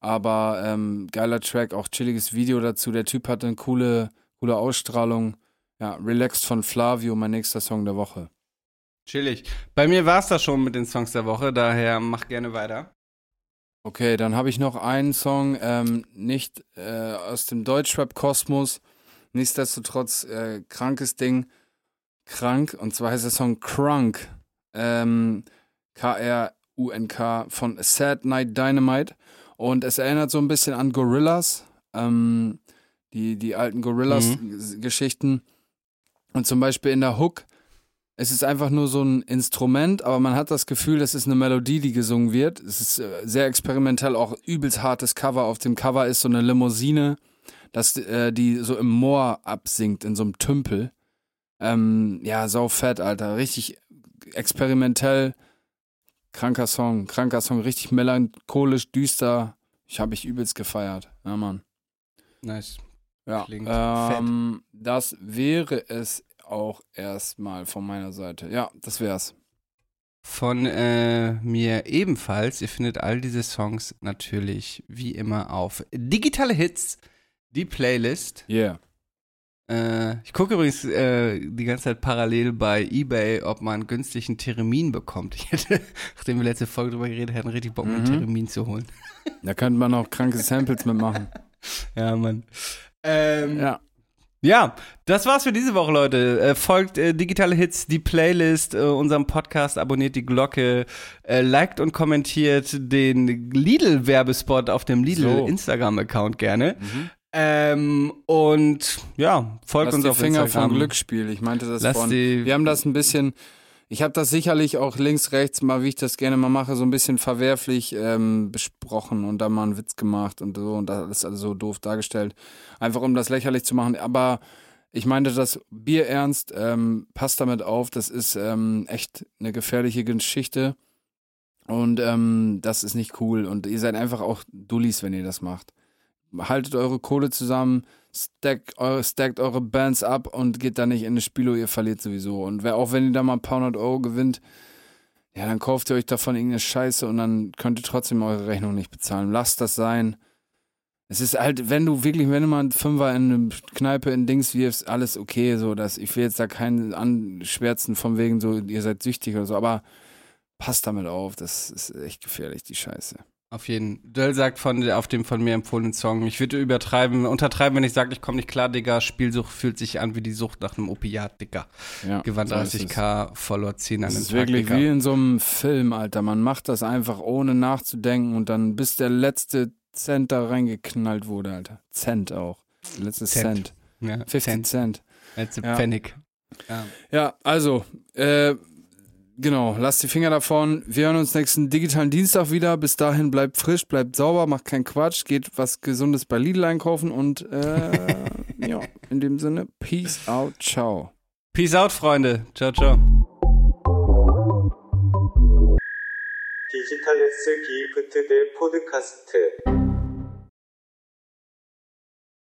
Aber ähm, geiler Track, auch chilliges Video dazu. Der Typ hat eine coole, coole Ausstrahlung. Ja, Relaxed von Flavio, mein nächster Song der Woche. Chillig. Bei mir war es das schon mit den Songs der Woche, daher mach gerne weiter. Okay, dann habe ich noch einen Song, ähm, nicht äh, aus dem Deutschrap-Kosmos, nichtsdestotrotz äh, krankes Ding, krank, und zwar heißt der Song Crunk, ähm, K-R-U-N-K von Sad Night Dynamite und es erinnert so ein bisschen an Gorillas, ähm, die, die alten Gorillas-Geschichten und zum Beispiel in der Hook es ist einfach nur so ein Instrument, aber man hat das Gefühl, das ist eine Melodie, die gesungen wird. Es ist äh, sehr experimentell, auch übelst hartes Cover. Auf dem Cover ist so eine Limousine, das, äh, die so im Moor absinkt, in so einem Tümpel. Ähm, ja, sau fett, Alter. Richtig experimentell. Kranker Song, kranker Song, richtig melancholisch, düster. Ich habe ich übelst gefeiert. Ja, Mann. Nice. Ja, Klingt ähm, das wäre es auch erstmal von meiner Seite. Ja, das wär's. Von äh, mir ebenfalls. Ihr findet all diese Songs natürlich wie immer auf Digitale Hits, die Playlist. Yeah. Äh, ich gucke übrigens äh, die ganze Zeit parallel bei eBay, ob man günstigen Theremin bekommt. Ich hätte, nachdem wir letzte Folge drüber geredet hätten, richtig Bock, Mhm. Theremin zu holen. Da könnte man auch kranke Samples mitmachen. Ja, Mann. Ähm, Ja. Ja, das war's für diese Woche, Leute. Äh, folgt äh, Digitale Hits, die Playlist, äh, unserem Podcast, abonniert die Glocke, äh, liked und kommentiert den Lidl-Werbespot auf dem So. Lidl-Instagram-Account gerne. Ähm, und ja, folgt Lass uns die auf Finger Instagram. vom Glücksspiel. Ich meinte das Lass von. die- Wir haben das ein bisschen. Ich habe das sicherlich auch links, rechts mal, wie ich das gerne mal mache, so ein bisschen verwerflich ähm, besprochen und da mal einen Witz gemacht und so und das ist alles so doof dargestellt. Einfach um das lächerlich zu machen. Aber ich meinte das Bier ernst. Ähm, passt damit auf. Das ist ähm, echt eine gefährliche Geschichte. Und ähm, das ist nicht cool. Und ihr seid einfach auch Dullis, wenn ihr das macht. Haltet eure Kohle zusammen, stackt eure, stackt eure Bands ab und geht da nicht in eine Spielo, ihr verliert sowieso. Und wer, auch wenn ihr da mal ein paar hundert Euro gewinnt, ja, dann kauft ihr euch davon irgendeine Scheiße und dann könnt ihr trotzdem eure Rechnung nicht bezahlen. Lasst das sein. Es ist halt, wenn du wirklich, wenn du mal einen Fünfer in eine Kneipe in Dings wirfst, alles okay, so, dass ich will jetzt da keinen anschwärzen von wegen so, ihr seid süchtig oder so, aber passt damit auf, das ist echt gefährlich, die Scheiße. Auf jeden. Döll sagt von, auf dem von mir empfohlenen Song, ich würde übertreiben, untertreiben, wenn ich sage, ich komme nicht klar, Digga. Spielsucht fühlt sich an wie die Sucht nach einem Opiat, Digga. Ja, Gewann so ist es. 30k, verlor 10 an Das dem ist Tag, wirklich Digga. wie in so einem Film, Alter. Man macht das einfach ohne nachzudenken und dann bis der letzte Cent da reingeknallt wurde, Alter. Cent auch. Der letzte Cent. Cent. Ja, 50 Cent. Cent. Als Ja. Pfennig. Ja. Ja, also, äh, genau, lasst die Finger davon. Wir hören uns nächsten digitalen Dienstag wieder. Bis dahin bleibt frisch, bleibt sauber, macht keinen Quatsch, geht was Gesundes bei Lidl einkaufen und äh, ja, in dem Sinne, Peace out, ciao. Peace out, Freunde. Ciao, ciao. 디지털 S 기프트 대 포드카스트